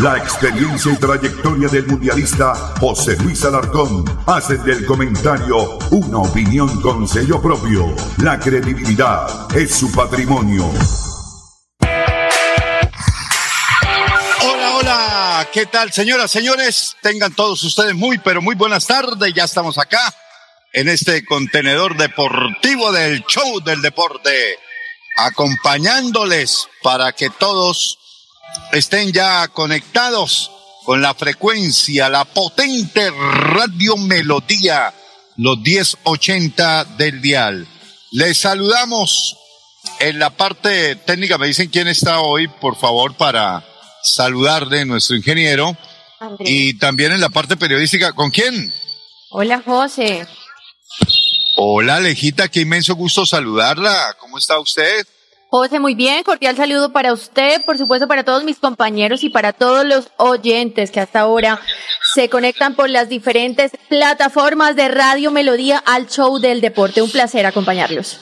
La experiencia y trayectoria del mundialista José Luis Alarcón hacen del comentario una opinión con sello propio. La credibilidad es su patrimonio. Hola, hola, ¿qué tal señoras, señores? Tengan todos ustedes muy, pero muy buenas tardes. Ya estamos acá en este contenedor deportivo del show del deporte, acompañándoles para que todos estén ya conectados con la frecuencia, la potente radio melodía, los 1080 del dial. Les saludamos en la parte técnica. Me dicen quién está hoy, por favor, para saludarle nuestro ingeniero. Y también en la parte periodística, ¿con quién? Hola, José. Hola, Alejita, qué inmenso gusto saludarla. ¿Cómo está usted? José, muy bien, cordial saludo para usted, por supuesto para todos mis compañeros y para todos los oyentes que hasta ahora se conectan por las diferentes plataformas de Radio Melodía al show del deporte. Un placer acompañarlos.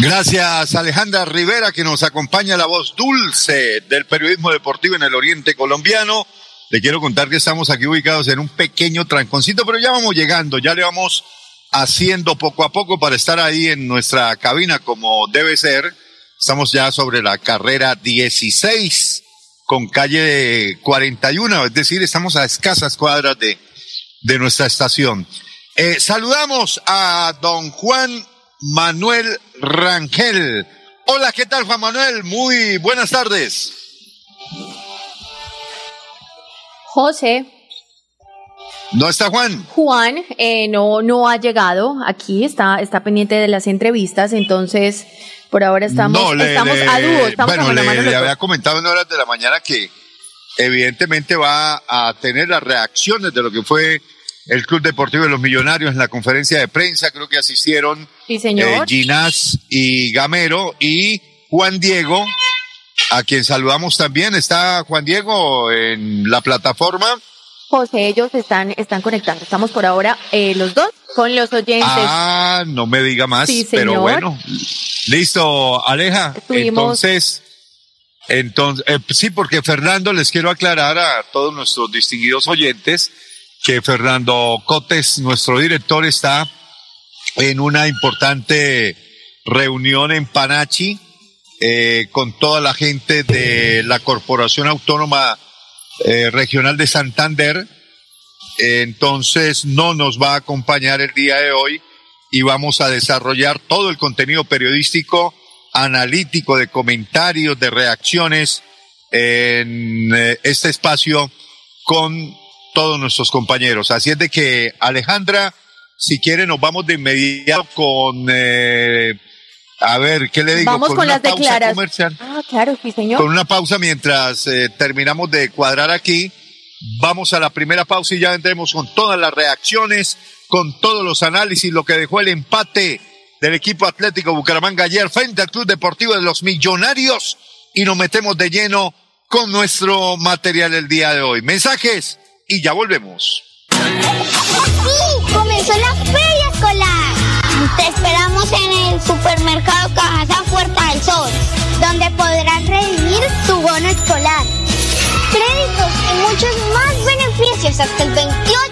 Gracias Alejandra Rivera que nos acompaña la voz dulce del periodismo deportivo en el oriente colombiano. Le quiero contar que estamos aquí ubicados en un pequeño tranconcito, pero ya vamos llegando, ya le vamos haciendo poco a poco para estar ahí en nuestra cabina como debe ser Estamos ya sobre la carrera 16 con calle 41, es decir, estamos a escasas cuadras de, de nuestra estación. Eh, saludamos a don Juan Manuel Rangel. Hola, ¿qué tal Juan Manuel? Muy buenas tardes. José. ¿No está Juan? Juan eh, no, no ha llegado aquí, está, está pendiente de las entrevistas, entonces por ahora estamos, estamos a dúo. Estamos bueno, le, había comentado en horas de la mañana que evidentemente va a tener las reacciones de lo que fue el Club Deportivo de los Millonarios en la conferencia de prensa. Creo que asistieron sí, señor. Eh, Ginás y Gamero y Juan Diego, a quien saludamos también. Está Juan Diego en la plataforma. José, ellos están, están conectando. Estamos por ahora eh, los dos con los oyentes. Ah, no me diga más, sí, pero bueno. Listo, Aleja. Entonces, entonces eh, sí, porque Fernando, les quiero aclarar a todos nuestros distinguidos oyentes que Fernando Cotes, nuestro director, está en una importante reunión en Panachi eh, con toda la gente de la Corporación Autónoma eh, Regional de Santander. entonces no nos va a acompañar el día de hoy y vamos a desarrollar todo el contenido periodístico, analítico, de comentarios, de reacciones en eh, este espacio con todos nuestros compañeros. Así es de que, Alejandra, si quiere, nos vamos de inmediato con... Eh, a ver, ¿qué le digo? Vamos con, las declaraciones. Ah, claro, sí, señor. Con una pausa mientras eh, terminamos de cuadrar aquí. Vamos a la primera pausa y ya vendremos con todas las reacciones con todos los análisis, lo que dejó el empate del equipo Atlético Bucaramanga ayer frente al Club Deportivo de los Millonarios y nos metemos de lleno con nuestro material el día de hoy. Mensajes y ya volvemos. Sí, comenzó la feria escolar. Te esperamos en el supermercado Cajasa Puerta del Sol, donde podrás redimir tu bono escolar. Créditos y muchos más beneficios hasta el 28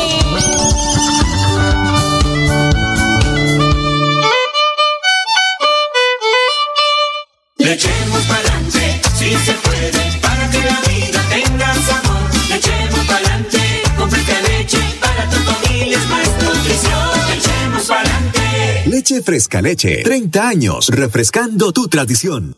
Le echemos pa'lante, si se puede, para que la vida tenga sabor. Le echemos pa'lante, con fresca leche, para tu familia es más nutrición. Le echemos pa'lante. Leche fresca leche, 30 años, refrescando tu tradición.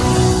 Thank you.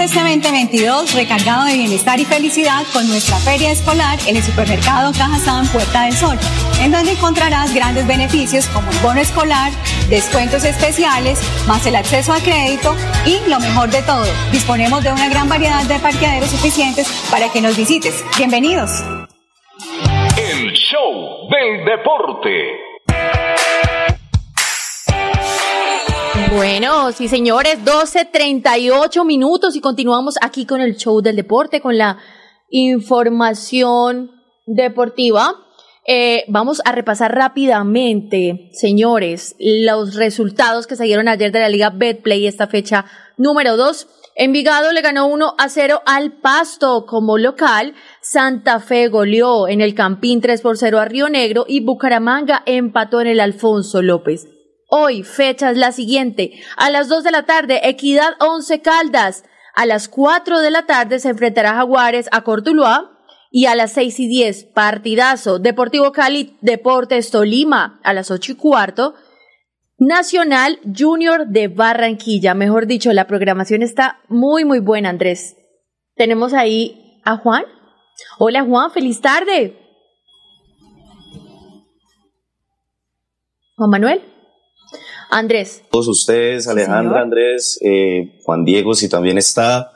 Este 2022 recargado de bienestar y felicidad con nuestra feria escolar en el supermercado Cajazán Puerta del Sol, en donde encontrarás grandes beneficios como el bono escolar, descuentos especiales, más el acceso a crédito y lo mejor de todo, disponemos de una gran variedad de parqueaderos suficientes para que nos visites. Bienvenidos. El show del deporte. Bueno, sí señores, 12.38 minutos y continuamos aquí con el show del deporte, con la información deportiva. Eh, vamos a repasar rápidamente, señores, los resultados que se dieron ayer de la Liga Betplay, esta fecha número 2. Envigado le ganó 1 a 0 al Pasto como local. Santa Fe goleó en el Campín 3 por 0 a Río Negro y Bucaramanga empató en el Alfonso López. Hoy, fecha es la siguiente. A las 2 de la tarde, Equidad 11 Caldas. A las 4 de la tarde se enfrentará Jaguares a Cortuluá. Y a las 6 y 10, partidazo. Deportivo Cali, Deportes Tolima. A las 8 y cuarto. Nacional Junior de Barranquilla. Mejor dicho, la programación está muy, muy buena, Andrés. Tenemos ahí a Juan. Hola Juan, feliz tarde. Juan Manuel. Andrés. Todos ustedes, Alejandra, Andrés, eh, Juan Diego, si también está.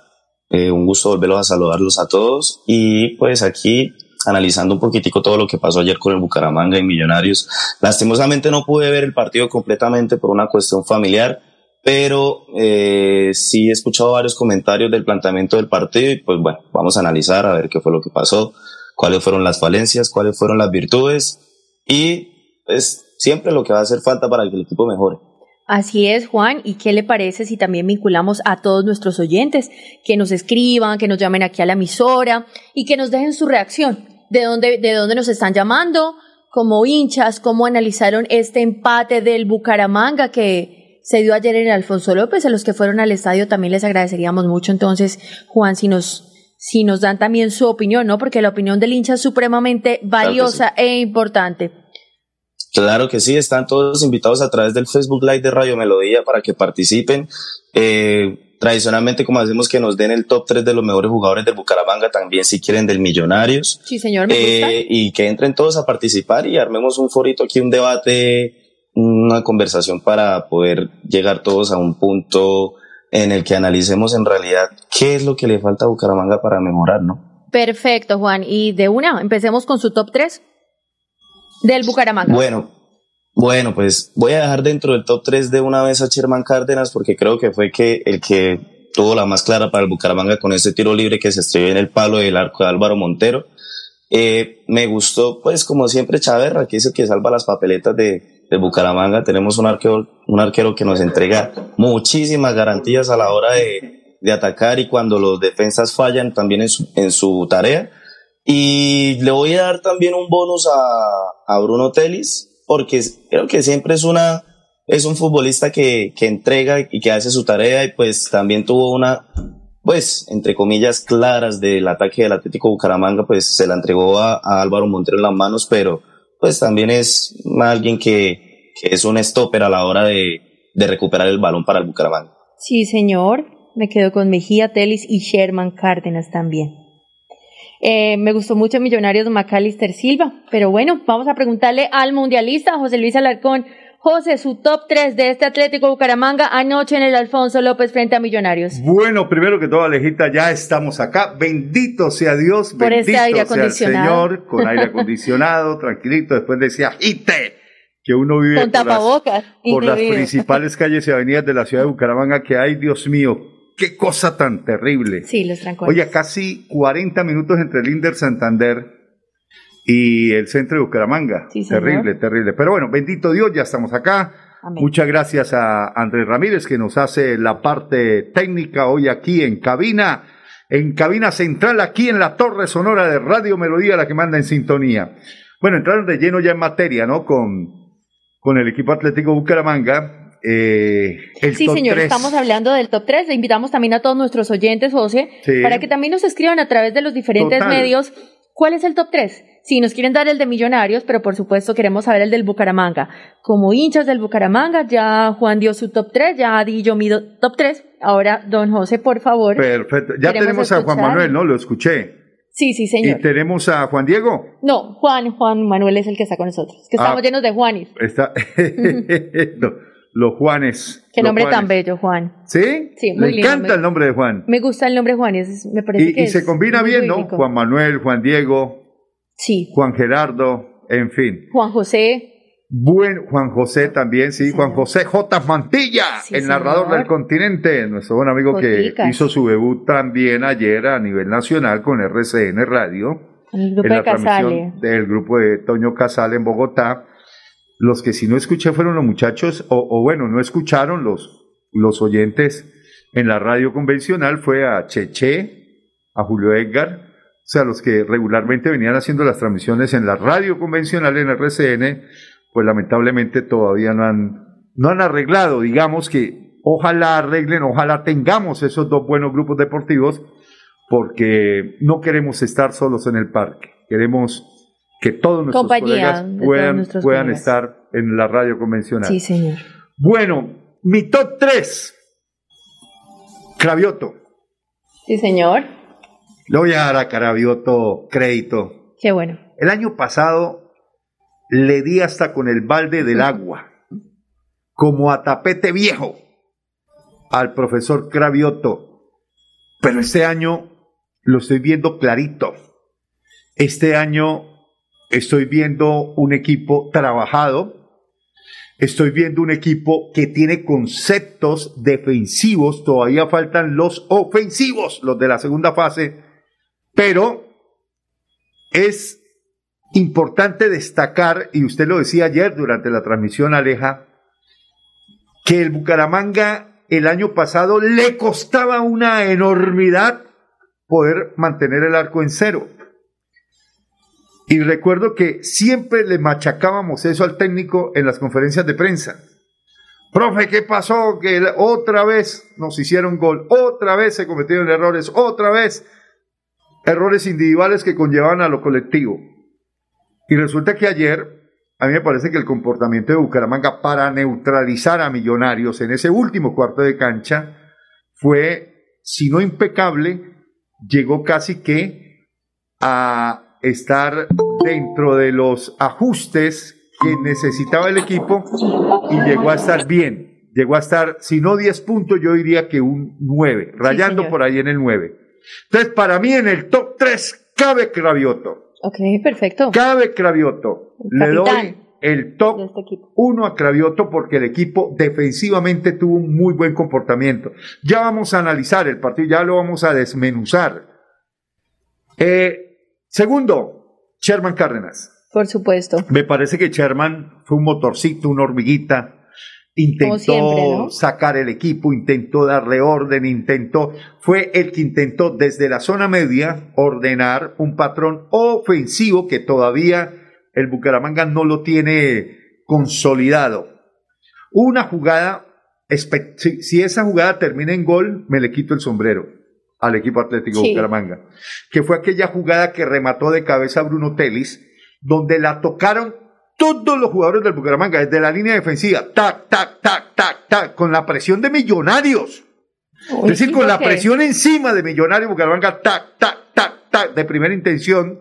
Eh, un gusto volverlos a saludarlos a todos. Y pues aquí analizando un poquitico todo lo que pasó ayer con el Bucaramanga y Millonarios. Lastimosamente no pude ver el partido completamente por una cuestión familiar, pero eh, sí he escuchado varios comentarios del planteamiento del partido y pues bueno, vamos a analizar a ver qué fue lo que pasó, cuáles fueron las falencias, cuáles fueron las virtudes y pues siempre lo que va a hacer falta para que el equipo mejore. Así es, Juan. ¿Y qué le parece si también vinculamos a todos nuestros oyentes que nos escriban, que nos llamen aquí a la emisora y que nos dejen su reacción? ¿De dónde, de dónde nos están llamando? Como hinchas, cómo analizaron este empate del Bucaramanga que se dio ayer en Alfonso López. A los que fueron al estadio también les agradeceríamos mucho. Entonces, Juan, si nos, si nos dan también su opinión, ¿no? Porque la opinión del hincha es supremamente valiosa e importante. Claro que sí, están todos invitados a través del Facebook Live de Radio Melodía para que participen. Eh, tradicionalmente, como hacemos que nos den el top 3 de los mejores jugadores del Bucaramanga, también si quieren del Millonarios. Sí, señor, me gusta. Eh, y que entren todos a participar y armemos un forito aquí, un debate, una conversación para poder llegar todos a un punto en el que analicemos en realidad qué es lo que le falta a Bucaramanga para mejorar, ¿no? Perfecto, Juan. Y de una, empecemos con su top 3 del Bucaramanga. Bueno, bueno, pues voy a dejar dentro del top 3 de una vez a Sherman Cárdenas porque creo que fue que el que tuvo la más clara para el Bucaramanga con ese tiro libre que se estrelló en el palo del arco de Álvaro Montero. Eh, me gustó, pues como siempre, Chaverra, que es el que salva las papeletas de, Bucaramanga. Tenemos un arquero, un arquero que nos entrega muchísimas garantías a la hora de, de atacar y cuando los defensas fallan también en su, en su tarea y le voy a dar también un bonus a, a Bruno Telis, porque creo que siempre es una, es un futbolista que, que entrega y que hace su tarea y pues también tuvo una, pues, entre comillas, claras del ataque del Atlético Bucaramanga, pues se la entregó a, Álvaro Montero en las manos, pero pues también es alguien que, que es un stopper a la hora de, de recuperar el balón para el Bucaramanga. Sí, señor. Me quedo con Mejía Telis y Sherman Cárdenas también. Eh, me gustó mucho Millonarios Macalister Silva, pero bueno, vamos a preguntarle al mundialista José Luis Alarcón. José, su top 3 de este Atlético Bucaramanga anoche en el Alfonso López frente a Millonarios. Bueno, primero que todo, Alejita, ya estamos acá. Bendito sea Dios, Por bendito este aire sea el Señor, con aire acondicionado, tranquilito, después decía, ¡ite! Que uno vive Con por las, tapabocas. por las principales calles y avenidas de la ciudad de Bucaramanga, que hay, Dios mío, qué cosa tan terrible. Sí, los trancones. Oye, casi 40 minutos entre el Inder Santander y el centro de Bucaramanga. Sí, terrible, terrible. Pero bueno, bendito Dios, ya estamos acá. Amén. Muchas gracias a Andrés Ramírez que nos hace la parte técnica hoy aquí en cabina, en cabina central, aquí en la Torre Sonora de Radio Melodía, la que manda en sintonía. Bueno, entraron de lleno ya en materia, ¿no? Con, con el equipo Atlético Bucaramanga. Eh, el Sí, top señor, estamos hablando del top 3. Le invitamos también a todos nuestros oyentes, José, Sí. para que también nos escriban a través de los diferentes Total. medios cuál es el top 3. Si nos quieren dar el de Millonarios, pero por supuesto queremos saber el del Bucaramanga. Como hinchas del Bucaramanga, ya Juan dio su top 3, ya di yo mi top 3. Ahora, don José, por favor. Perfecto. Ya tenemos a Juan. Manuel, ¿no? Lo escuché. Sí, sí, señor. Y tenemos a Juan Diego. No, Juan, Juan Manuel es el que está con nosotros. Que Ah. estamos llenos de Juanis. Está No, los Juanes. Qué los nombre tan bello, Juan. ¿Sí? Sí, muy lindo, encanta me- el nombre de Juan. Me gusta el nombre Juanis, me parece Y, que y es se combina muy bien, ¿no? Juan Manuel, Juan Diego, Sí. Juan Gerardo, en fin. Juan José. Buen Juan José también, sí, Juan José J. Mantilla, Sí, el narrador señor. del continente, nuestro buen amigo que hizo su debut también ayer a nivel nacional con RCN Radio. El grupo en de la transmisión Casale. del grupo de Toño Casal en Bogotá. Los que si no escuché fueron los muchachos, o, o bueno, no escucharon los, los oyentes en la radio convencional, fue a Cheche, a Julio Edgar, o sea, los que regularmente venían haciendo las transmisiones en la radio convencional en RCN, pues lamentablemente todavía no han, no han arreglado, digamos que ojalá arreglen, ojalá tengamos esos dos buenos grupos deportivos, porque no queremos estar solos en el parque, queremos que todos nuestros Compañía colegas puedan, nuestros puedan colegas. estar en la radio convencional. Sí, señor. Bueno, mi top 3, Cravioto. Sí, señor. Le voy a dar a Cravioto crédito. Qué bueno. El año pasado le di hasta con el balde del agua, como a tapete viejo, al profesor Cravioto. Pero este año lo estoy viendo clarito. Este año estoy viendo un equipo trabajado. Estoy viendo un equipo que tiene conceptos defensivos. Todavía faltan los ofensivos, los de la segunda fase. Pero es importante destacar, y usted lo decía ayer durante la transmisión, Aleja, que el Bucaramanga el año pasado le costaba una enormidad poder mantener el arco en cero. Y recuerdo que siempre le machacábamos eso al técnico en las conferencias de prensa. Profe, ¿qué pasó? Que otra vez nos hicieron gol, otra vez se cometieron errores, otra vez errores individuales que conllevan a lo colectivo. Y resulta que ayer, a mí me parece que el comportamiento de Bucaramanga para neutralizar a Millonarios en ese último cuarto de cancha fue, si no impecable, llegó casi que a estar dentro de los ajustes que necesitaba el equipo y llegó a estar bien. Llegó a estar, si no 10 puntos, yo diría que un 9, rayando por ahí en el 9. Entonces, para mí en el top 3 cabe Cravioto. Ok, perfecto. Cabe Cravioto. Le doy el top 1 este a Cravioto porque el equipo defensivamente tuvo un muy buen comportamiento. Ya vamos a analizar el partido, ya lo vamos a desmenuzar. Eh, segundo, Sherman Cárdenas. Por supuesto. Me parece que Sherman fue un motorcito, una hormiguita. Intentó sacar el equipo, intentó darle orden, intentó, fue el que intentó desde la zona media ordenar un patrón ofensivo que todavía el Bucaramanga no lo tiene consolidado. Una jugada, si esa jugada termina en gol, me le quito el sombrero al equipo Atlético Bucaramanga, que fue aquella jugada que remató de cabeza Bruno Telis, donde la tocaron todos los jugadores del Bucaramanga, desde la línea defensiva, tac, tac, tac, tac, tac, con la presión de millonarios. es decir, con la presión encima de Millonarios Bucaramanga, tac, tac, tac, tac, de primera intención,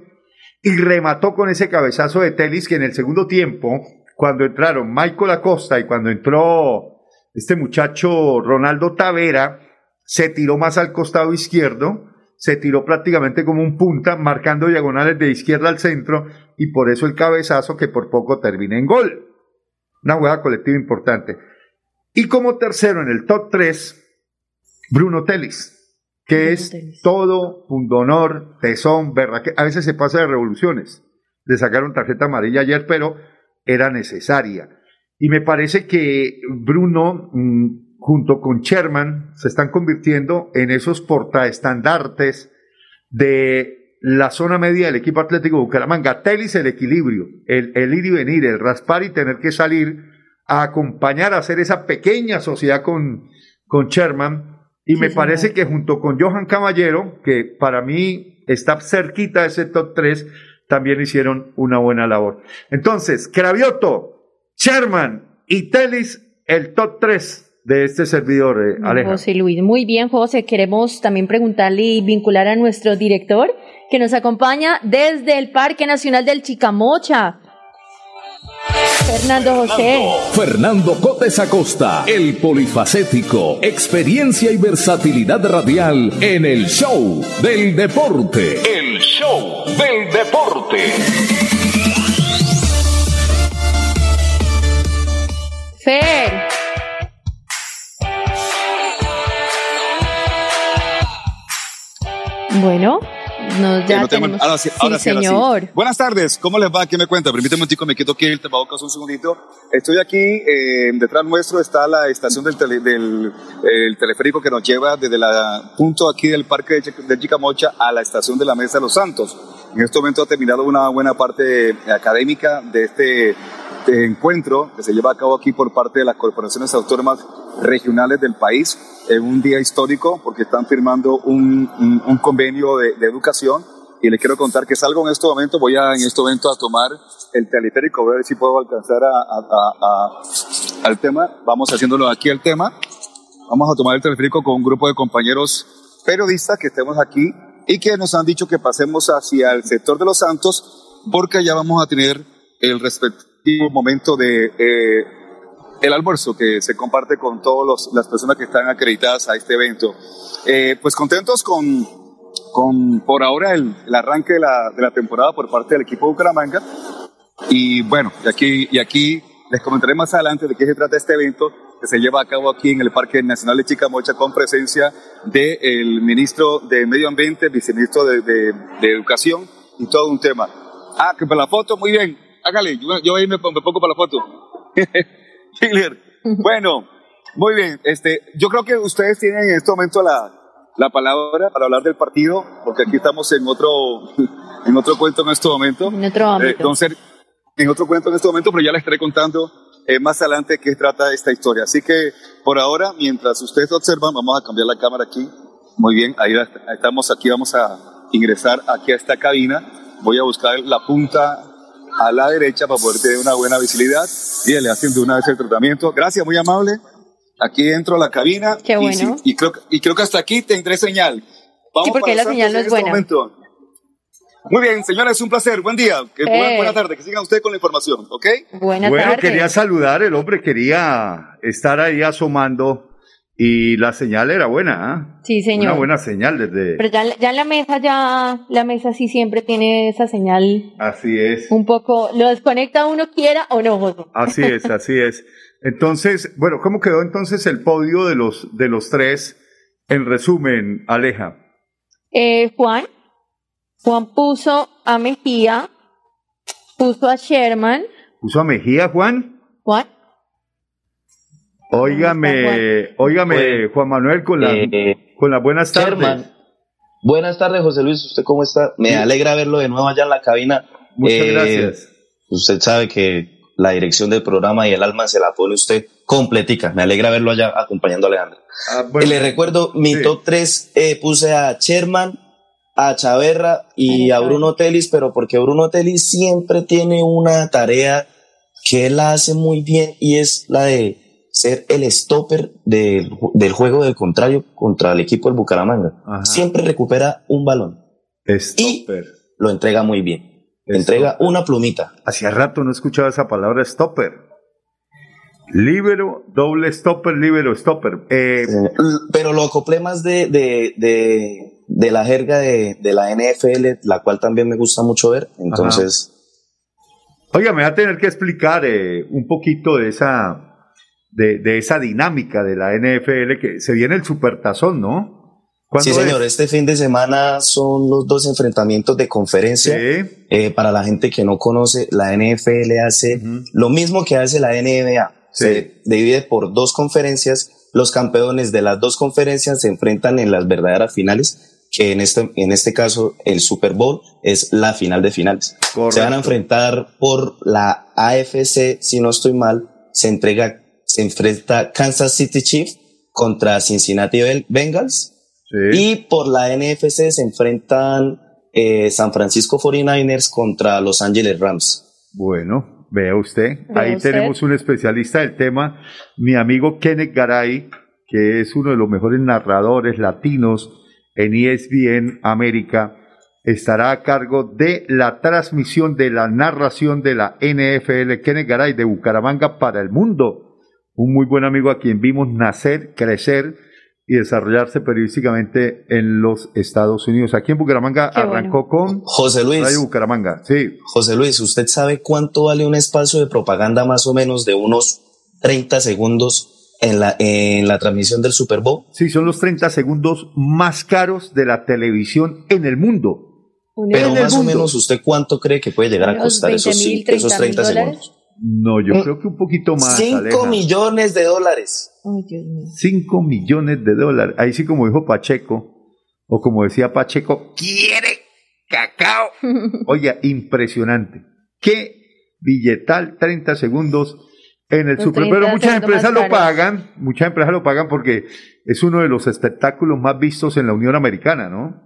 y remató con ese cabezazo de Telis que en el segundo tiempo, cuando entraron Michael Acosta y cuando entró este muchacho Ronaldo Tavera, se tiró más al costado izquierdo, se tiró prácticamente como un punta, marcando diagonales de izquierda al centro, y por eso el cabezazo que por poco termina en gol. Una jugada colectiva importante. Y como tercero en el top 3, Bruno Telis, que es todo pundonor, tesón, que A veces se pasa de revoluciones. Le sacaron tarjeta amarilla ayer, pero era necesaria. Y me parece que Bruno mm, junto con Sherman, se están convirtiendo en esos portaestandartes de la zona media del equipo atlético Bucaramanga. Telis el equilibrio, el, el, ir y venir, el raspar y tener que salir a acompañar a hacer esa pequeña sociedad con, con Sherman. Y me parece que junto con Johan Caballero, que para mí está cerquita de ese top 3, también hicieron una buena labor. Entonces, Cravioto, Sherman y Telis, el top 3 de este servidor, eh, Aleja. José Luis, muy bien, José. Queremos también preguntarle y vincular a nuestro director que nos acompaña desde el Parque Nacional del Chicamocha. Fernando José. Fernando Cotes Acosta, el polifacético, experiencia y versatilidad radial en el show del deporte. El show del deporte. Bueno, no, ya tenemos... Ahora sí, ahora sí, señor. Buenas tardes, ¿cómo les va? ¿Qué me cuenta? Permíteme un tico, me quedo aquí el tapabocas un segundito. Estoy aquí, eh, detrás nuestro está la estación del, del el teleférico que nos lleva desde el punto aquí del parque de Chicamocha a la estación de la Mesa de los Santos. En este momento ha terminado una buena parte académica de este este encuentro que se lleva a cabo aquí por parte de las corporaciones autónomas regionales del país en un día histórico porque están firmando un, un, convenio de, educación. Y les quiero contar que salgo en este momento, voy a, en este momento a tomar el teleférico, voy a ver si puedo alcanzar a, a, al tema, vamos haciéndolo aquí al tema, vamos a tomar el teleférico con un grupo de compañeros periodistas que estemos aquí y que nos han dicho que pasemos hacia el sector de los santos porque ya vamos a tener el respeto momento de eh, el almuerzo que se comparte con todas las personas que están acreditadas a este evento. Eh, pues contentos con, con por ahora el, arranque de la, de la, temporada por parte del equipo de Bucaramanga. Y bueno, y aquí, y aquí les comentaré más adelante de qué se trata este evento que se lleva a cabo aquí en el Parque Nacional de Chicamocha con presencia del ministro de Medio Ambiente, viceministro de, de, de Educación y todo un tema. Ah, que para la foto, muy bien. Hágale, yo, yo ahí me, me pongo para la foto. bueno, muy bien. Este, yo creo que ustedes tienen en este momento la, la palabra para hablar del partido, porque aquí estamos en otro, en otro cuento en este momento. En otro. Eh, entonces, en otro cuento en este momento, pero ya les estaré contando eh, más adelante qué trata esta historia. Así que por ahora, mientras ustedes observan, vamos a cambiar la cámara aquí. Muy bien, ahí estamos aquí, vamos a ingresar aquí a esta cabina. Voy a buscar la punta a la derecha para poder tener una buena visibilidad y le hacen de una vez el tratamiento. Gracias, muy amable. Aquí entro a la cabina. Qué bueno. Y, creo, y creo que hasta aquí tendré señal. Vamos sí, porque la señal no es este buena. Momento. Muy bien, señores, un placer. Buen día. Que, eh. Buena tarde. Que sigan ustedes con la información, ¿ok? Buena bueno, quería saludar. El hombre quería estar ahí asomando y la señal era buena, ¿ah? Sí, señor. Una buena señal desde. Pero ya, ya en la mesa, ya la mesa sí siempre tiene esa señal. Así es. Un poco, lo desconecta uno quiera o no, José. Así es, así es. Entonces, bueno, ¿cómo quedó entonces el podio de los, de los tres? En resumen, Aleja. Eh, Juan. Juan puso a Mejía, puso a Sherman. ¿Puso a Mejía, Juan? Juan. Óigame, óigame, Juan Manuel, con, la, eh, con las buenas tardes. Buenas tardes, José Luis. ¿Usted cómo está? Me alegra verlo de nuevo allá en la cabina. Muchas eh, gracias. Usted sabe que la dirección del programa y el alma se la pone usted completica. Me alegra verlo allá acompañando a Alejandro. Ah, le recuerdo, mi top 3 eh, puse a Sherman, a Chaverra y a Bruno Telis, pero porque Bruno Telis siempre tiene una tarea que él la hace muy bien y es la de ser el stopper del, juego del contrario contra el equipo del Bucaramanga. Siempre recupera un balón. Stopper. Y lo entrega muy bien. Entrega una plumita. Hacía rato no escuchaba esa palabra stopper. Libero, doble stopper, libero, stopper. Eh, pero lo acoplé más de, de, de, la jerga de, la NFL, la cual también me gusta mucho ver. Entonces. Oiga, me va a tener que explicar eh, un poquito de esa de, esa dinámica de la NFL que se viene el supertazón, ¿no? Sí, señor, este fin de semana son los dos enfrentamientos de conferencia. Eh, para la gente que no conoce, la NFL hace lo mismo que hace la NBA. Se divide por dos conferencias. Los campeones de las dos conferencias se enfrentan en las verdaderas finales, que en este, en este caso el Super Bowl es la final de finales. Se van a enfrentar por la AFC, si no estoy mal, se entrega se enfrenta Kansas City Chiefs contra Cincinnati Bengals. Y por la NFC se enfrentan eh, San Francisco 49ers contra Los Angeles Rams. Bueno, vea usted, ahí tenemos un especialista del tema, mi amigo Kenneth Garay, que es uno de los mejores narradores latinos en ESPN América, estará a cargo de la transmisión de la narración de la NFL. Kenneth Garay de Bucaramanga para el mundo un muy buen amigo a quien vimos nacer, crecer y desarrollarse periodísticamente en los Estados Unidos. Aquí en Bucaramanga arrancó con José Luis. Bucaramanga, sí. José Luis, ¿usted sabe cuánto vale un espacio de propaganda más o menos de unos 30 segundos en la, en la transmisión del Super Bowl? Sí, son los 30 segundos más caros de la televisión en el mundo. Pero más o menos, ¿usted cuánto cree que puede llegar a costar esos, esos 30 segundos? No, yo creo que un poquito más. 5 millones de dólares. 5 millones de dólares. Ahí sí, como dijo Pacheco, o como decía Pacheco, quiere cacao. Oye, impresionante. Qué billetal, 30 segundos en el Super. Pero muchas empresas lo pagan, muchas empresas lo pagan porque es uno de los espectáculos más vistos en la Unión Americana, ¿no?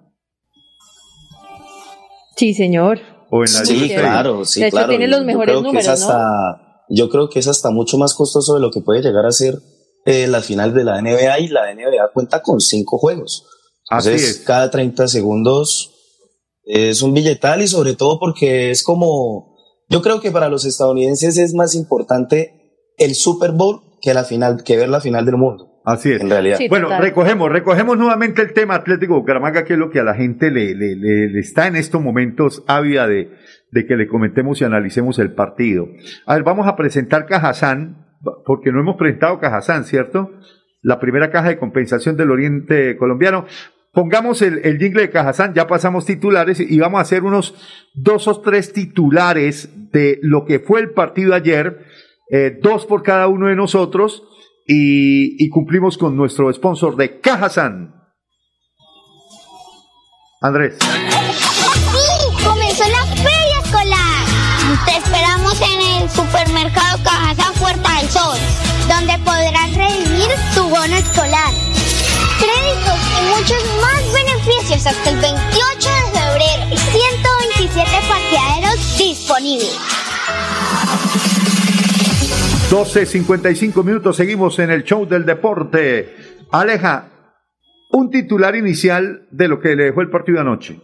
Sí, señor sí, claro, sí, de hecho, tiene los mejores números, hasta, Yo creo que es hasta mucho más costoso de lo que puede llegar a ser eh, la final de la NBA y la NBA cuenta con cinco juegos. Entonces, cada 30 segundos es un billetal y sobre todo porque es como, yo creo que para los estadounidenses es más importante el Super Bowl que la final, que ver la final del mundo. Así es. En realidad. bueno, recogemos, recogemos nuevamente el tema Atlético Bucaramanga, que es lo que a la gente le, le, le, está en estos momentos ávida de, de, que le comentemos y analicemos el partido. A ver, vamos a presentar Cajazán, porque no hemos presentado Cajazán, ¿cierto? La primera caja de compensación del Oriente Colombiano. pongamos el, el jingle de Cajazán, ya pasamos titulares y vamos a hacer unos dos o tres titulares de lo que fue el partido ayer, eh, dos por cada uno de nosotros y, cumplimos con nuestro sponsor de Cajazán. Andrés. ¡Sí! ¡Comenzó la feria escolar! Te esperamos en el supermercado Cajazán Puerta del Sol, donde podrás redimir tu bono escolar. Créditos y muchos más beneficios hasta el 28 de febrero y 127 parqueaderos disponibles. 12.55 minutos, seguimos en el show del deporte. Aleja, un titular inicial de lo que le dejó el partido anoche.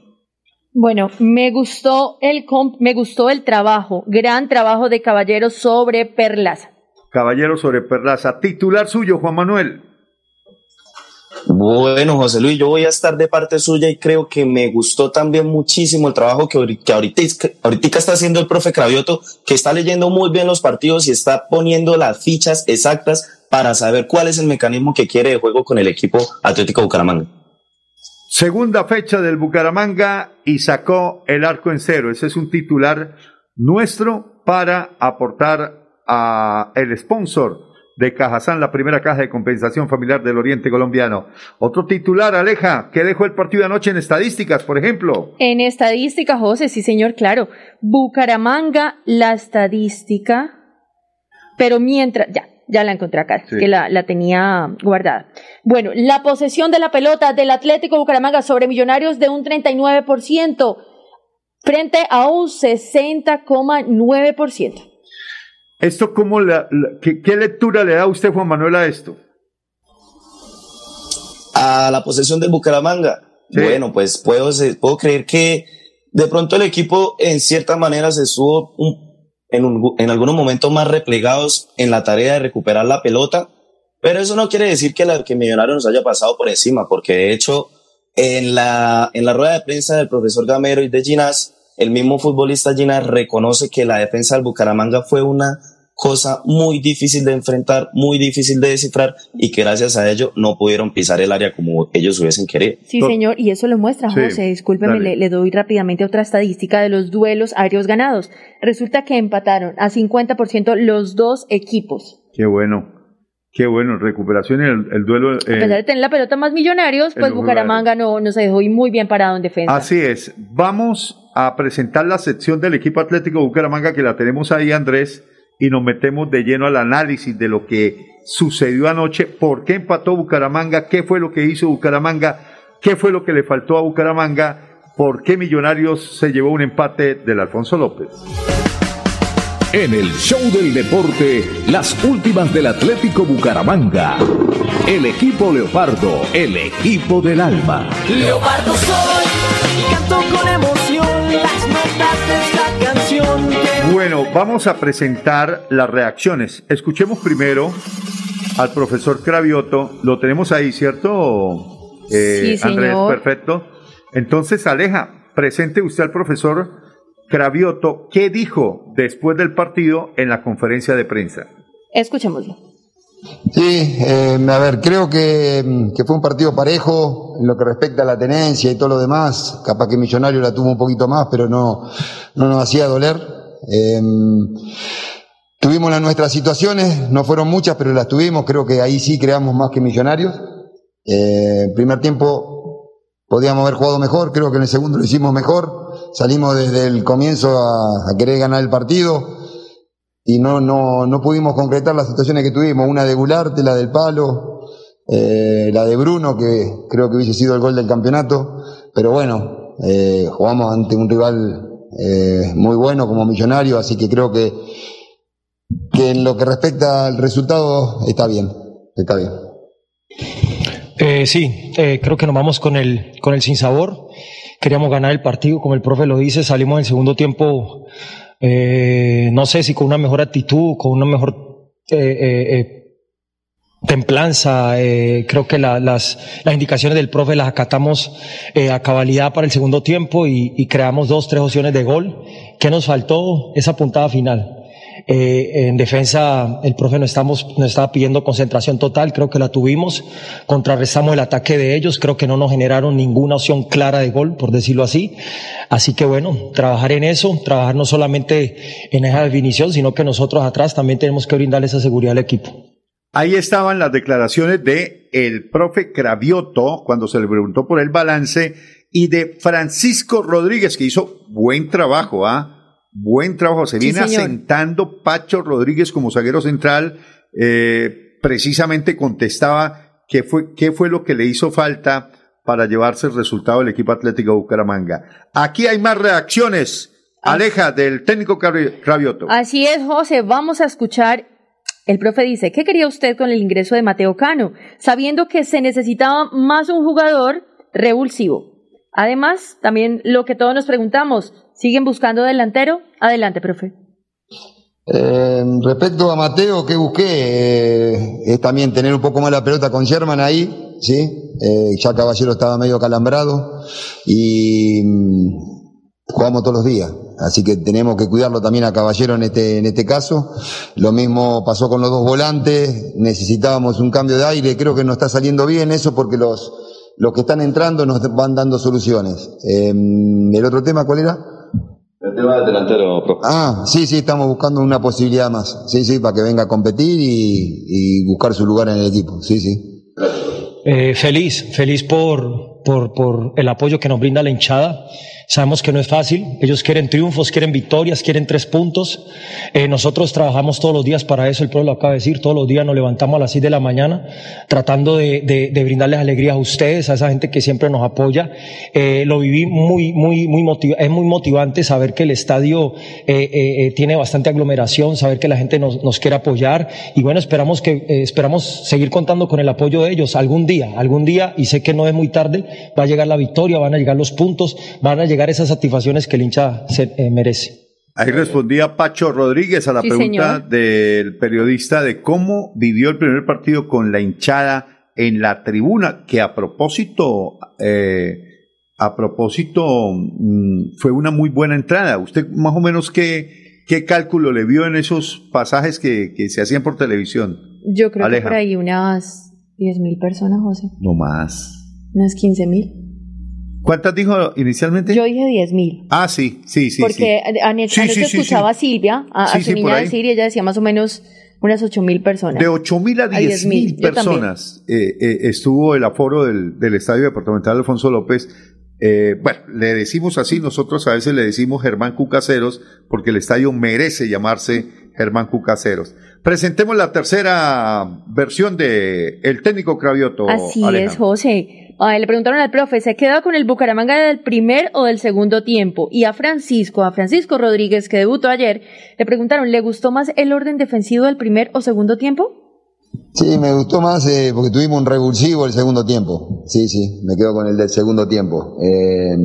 Bueno, me gustó el comp- me gustó el trabajo, gran trabajo de Caballeros sobre Perlaza. Caballero sobre Perlaza. Titular suyo, Juan Manuel. Bueno, José Luis, yo voy a estar de parte suya y creo que me gustó también muchísimo el trabajo que, ahori- que ahorita, ahorita está haciendo el profe Cravioto, que está leyendo muy bien los partidos y está poniendo las fichas exactas para saber cuál es el mecanismo que quiere de juego con el equipo Atlético Bucaramanga. Segunda fecha del Bucaramanga y sacó el arco en cero. Ese es un titular nuestro para aportar a el sponsor de Cajazán, la primera caja de compensación familiar del Oriente Colombiano. Otro titular, Aleja, que dejó el partido anoche en estadísticas, por ejemplo. En estadística, José, sí señor, claro. Bucaramanga, la estadística. Pero mientras, ya, ya la encontré acá, Sí. que la, la tenía guardada. Bueno, la posesión de la pelota del Atlético Bucaramanga sobre Millonarios de un 39% frente a un 60,9%. ¿Esto cómo la, la- qué, qué lectura le da usted, Juan Manuel, a esto? a la posesión del Bucaramanga. Bueno, pues puedo, puedo creer que de pronto el equipo en cierta manera se estuvo un- en, un- en algunos momentos más replegados en la tarea de recuperar la pelota, pero eso no quiere decir que, la, que Millonarios nos haya pasado por encima, porque de hecho en la, en la rueda de prensa del profesor Gamero y de Ginás, el mismo futbolista Ginás reconoce que la defensa del Bucaramanga fue una cosa muy difícil de enfrentar, muy difícil de descifrar y que gracias a ello no pudieron pisar el área como ellos hubiesen querido. Sí, señor, y eso lo muestra, Sí, José. Discúlpeme, le, le doy rápidamente otra estadística de los duelos aéreos ganados. Resulta que empataron a 50% los dos equipos. Qué bueno, qué bueno, recuperación y el, el duelo. A eh, pesar de tener la pelota más millonarios, pues Bucaramanga no, no se dejó ir muy bien parado en defensa. Así es. Vamos a presentar la sección del equipo Atlético Bucaramanga que la tenemos ahí, Andrés, y nos metemos de lleno al análisis de lo que sucedió anoche, por qué empató Bucaramanga, qué fue lo que hizo Bucaramanga, qué fue lo que le faltó a Bucaramanga, por qué Millonarios se llevó un empate del Alfonso López. En el show del deporte, las últimas del Atlético Bucaramanga. El equipo Leopardo, el equipo del alma. Leopardo soy canto con emoción Bueno, vamos a presentar las reacciones. Escuchemos primero al profesor Cravioto. Lo tenemos ahí, ¿cierto? Eh, Sí, Andrés, señor. perfecto. Entonces, Aleja, presente usted al profesor Cravioto. ¿Qué dijo después del partido en la conferencia de prensa? Escuchémoslo. Sí, eh, a ver, creo que, mm, que fue un partido parejo en lo que respecta a la tenencia y todo lo demás. Capaz que Millonario la tuvo un poquito más, pero no, no nos hacía doler. Eh, tuvimos las nuestras situaciones, no fueron muchas, pero las tuvimos. Creo que ahí sí creamos más que Millonarios. Eh, primer tiempo podíamos haber jugado mejor, creo que en el segundo lo hicimos mejor. Salimos desde el comienzo a, a querer ganar el partido y no, no, no pudimos concretar las situaciones que tuvimos, una de Gularte, la del palo, eh, la de Bruno, que creo que hubiese sido el gol del campeonato, pero bueno, eh, jugamos ante un rival eh, muy bueno como Millonario, así que creo que, que en lo que respecta al resultado está bien, está bien. Eh, sí, eh, creo que nos vamos con el, con el sinsabor. Queríamos ganar el partido, como el profe lo dice, salimos en el segundo tiempo, no sé si con una mejor actitud, con una mejor templanza. eh, creo que la- las, las indicaciones del profe las acatamos eh, a cabalidad para el segundo tiempo y, y creamos dos, tres opciones de gol. ¿Qué nos faltó? Esa puntada final. Eh, en defensa, el profe nos, estamos, nos estaba pidiendo concentración total, creo que la tuvimos. Contrarrestamos el ataque de ellos, creo que no nos generaron ninguna opción clara de gol, por decirlo así. Así que bueno, trabajar en eso, trabajar no solamente en esa definición, sino que nosotros atrás también tenemos que brindarle esa seguridad al equipo. Ahí estaban las declaraciones de el profe Cravioto cuando se le preguntó por el balance y de Francisco Rodríguez que hizo buen trabajo, ¿ah? Buen trabajo. Se viene asentando Pacho Rodríguez como zaguero central. Eh, precisamente contestaba qué fue, qué fue lo que le hizo falta para llevarse el resultado del equipo Atlético Bucaramanga. Aquí hay más reacciones. Aleja del técnico Cravioto. Así es, José. Vamos a escuchar. El profe dice, ¿qué quería usted con el ingreso de Mateo Cano? Sabiendo que se necesitaba más un jugador revulsivo. Además, también lo que todos nos preguntamos, ¿siguen buscando delantero? Adelante, profe. Eh, respecto a Mateo, que busqué, eh, es también tener un poco más la pelota con Sherman ahí, ¿sí? Eh, ya Caballero estaba medio calambrado y jugamos todos los días. Así que tenemos que cuidarlo también a Caballero en este, en este caso. Lo mismo pasó con los dos volantes, necesitábamos un cambio de aire, creo que no está saliendo bien eso porque los, los que están entrando nos van dando soluciones. Em, ¿El otro tema cuál era? El tema del delantero, Ah, sí, sí, estamos buscando una posibilidad más. Sí, sí, para que venga a competir y, buscar su lugar en el equipo. Sí, sí. Eh, feliz, feliz por, por, por el apoyo que nos brinda la hinchada. Sabemos que no es fácil, ellos quieren triunfos, quieren victorias, quieren tres puntos. Eh, nosotros trabajamos todos los días para eso, el pueblo lo acaba de decir, todos los días nos levantamos a las seis de la mañana tratando de, de, brindarles alegría a ustedes, a esa gente que siempre nos apoya. Eh, lo viví muy, muy, muy motivante, es muy motivante saber que el estadio eh, eh, tiene bastante aglomeración, saber que la gente nos, nos quiere apoyar y bueno, esperamos que, esperamos seguir contando con el apoyo de ellos algún día, algún día, y sé que no es muy tarde, va a llegar la victoria, van a llegar los puntos, van a llegar esas satisfacciones que el hincha se, eh, merece. Ahí respondía Pacho Rodríguez a la pregunta del periodista de cómo vivió el primer partido con la hinchada en la tribuna, que a propósito, eh, a propósito, mm, fue una muy buena entrada. ¿Usted más o menos qué, qué cálculo le vio en esos pasajes que, que se hacían por televisión? Yo creo que por ahí unas 10 mil personas, José. No más. Unas 15 mil. ¿Cuántas dijo inicialmente? Yo dije 10 mil. Ah, sí, sí, sí. Porque sí. escuchaba a Silvia, a, su niña de Siria, ella decía más o menos unas 8 mil personas. De 8 mil a 10 mil personas eh, eh, estuvo el aforo del, del Estadio Departamental Alfonso López. Eh, bueno, le decimos así, nosotros a veces le decimos Germán Cucaseros, porque el estadio merece llamarse Germán Cucaseros. Presentemos la tercera versión de El técnico Cravioto. Así es, José le preguntaron al profe, ¿se queda con el Bucaramanga del primer o del segundo tiempo? Y a Francisco, a Francisco Rodríguez, que debutó ayer, le preguntaron, ¿le gustó más el orden defensivo del primer o segundo tiempo? Sí, me gustó más eh, porque tuvimos un revulsivo el segundo tiempo. Sí, sí, me quedo con el del segundo tiempo. Eh,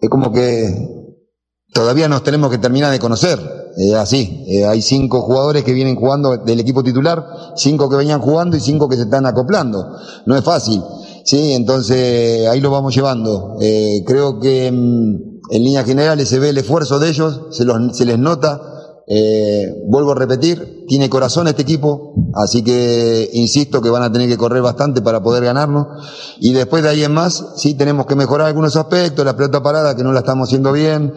es como que todavía nos tenemos que terminar de conocer. Así, eh, hay cinco jugadores que vienen jugando del equipo titular, cinco que venían jugando y cinco que se están acoplando. No es fácil. Sí, entonces ahí lo vamos llevando. Eh, creo que mm, en líneas generales se ve el esfuerzo de ellos, se, los, se les nota. Eh, vuelvo a repetir, tiene corazón este equipo, así que insisto que van a tener que correr bastante para poder ganarlo. Y después de ahí en más, sí tenemos que mejorar algunos aspectos, la pelota parada que no la estamos haciendo bien,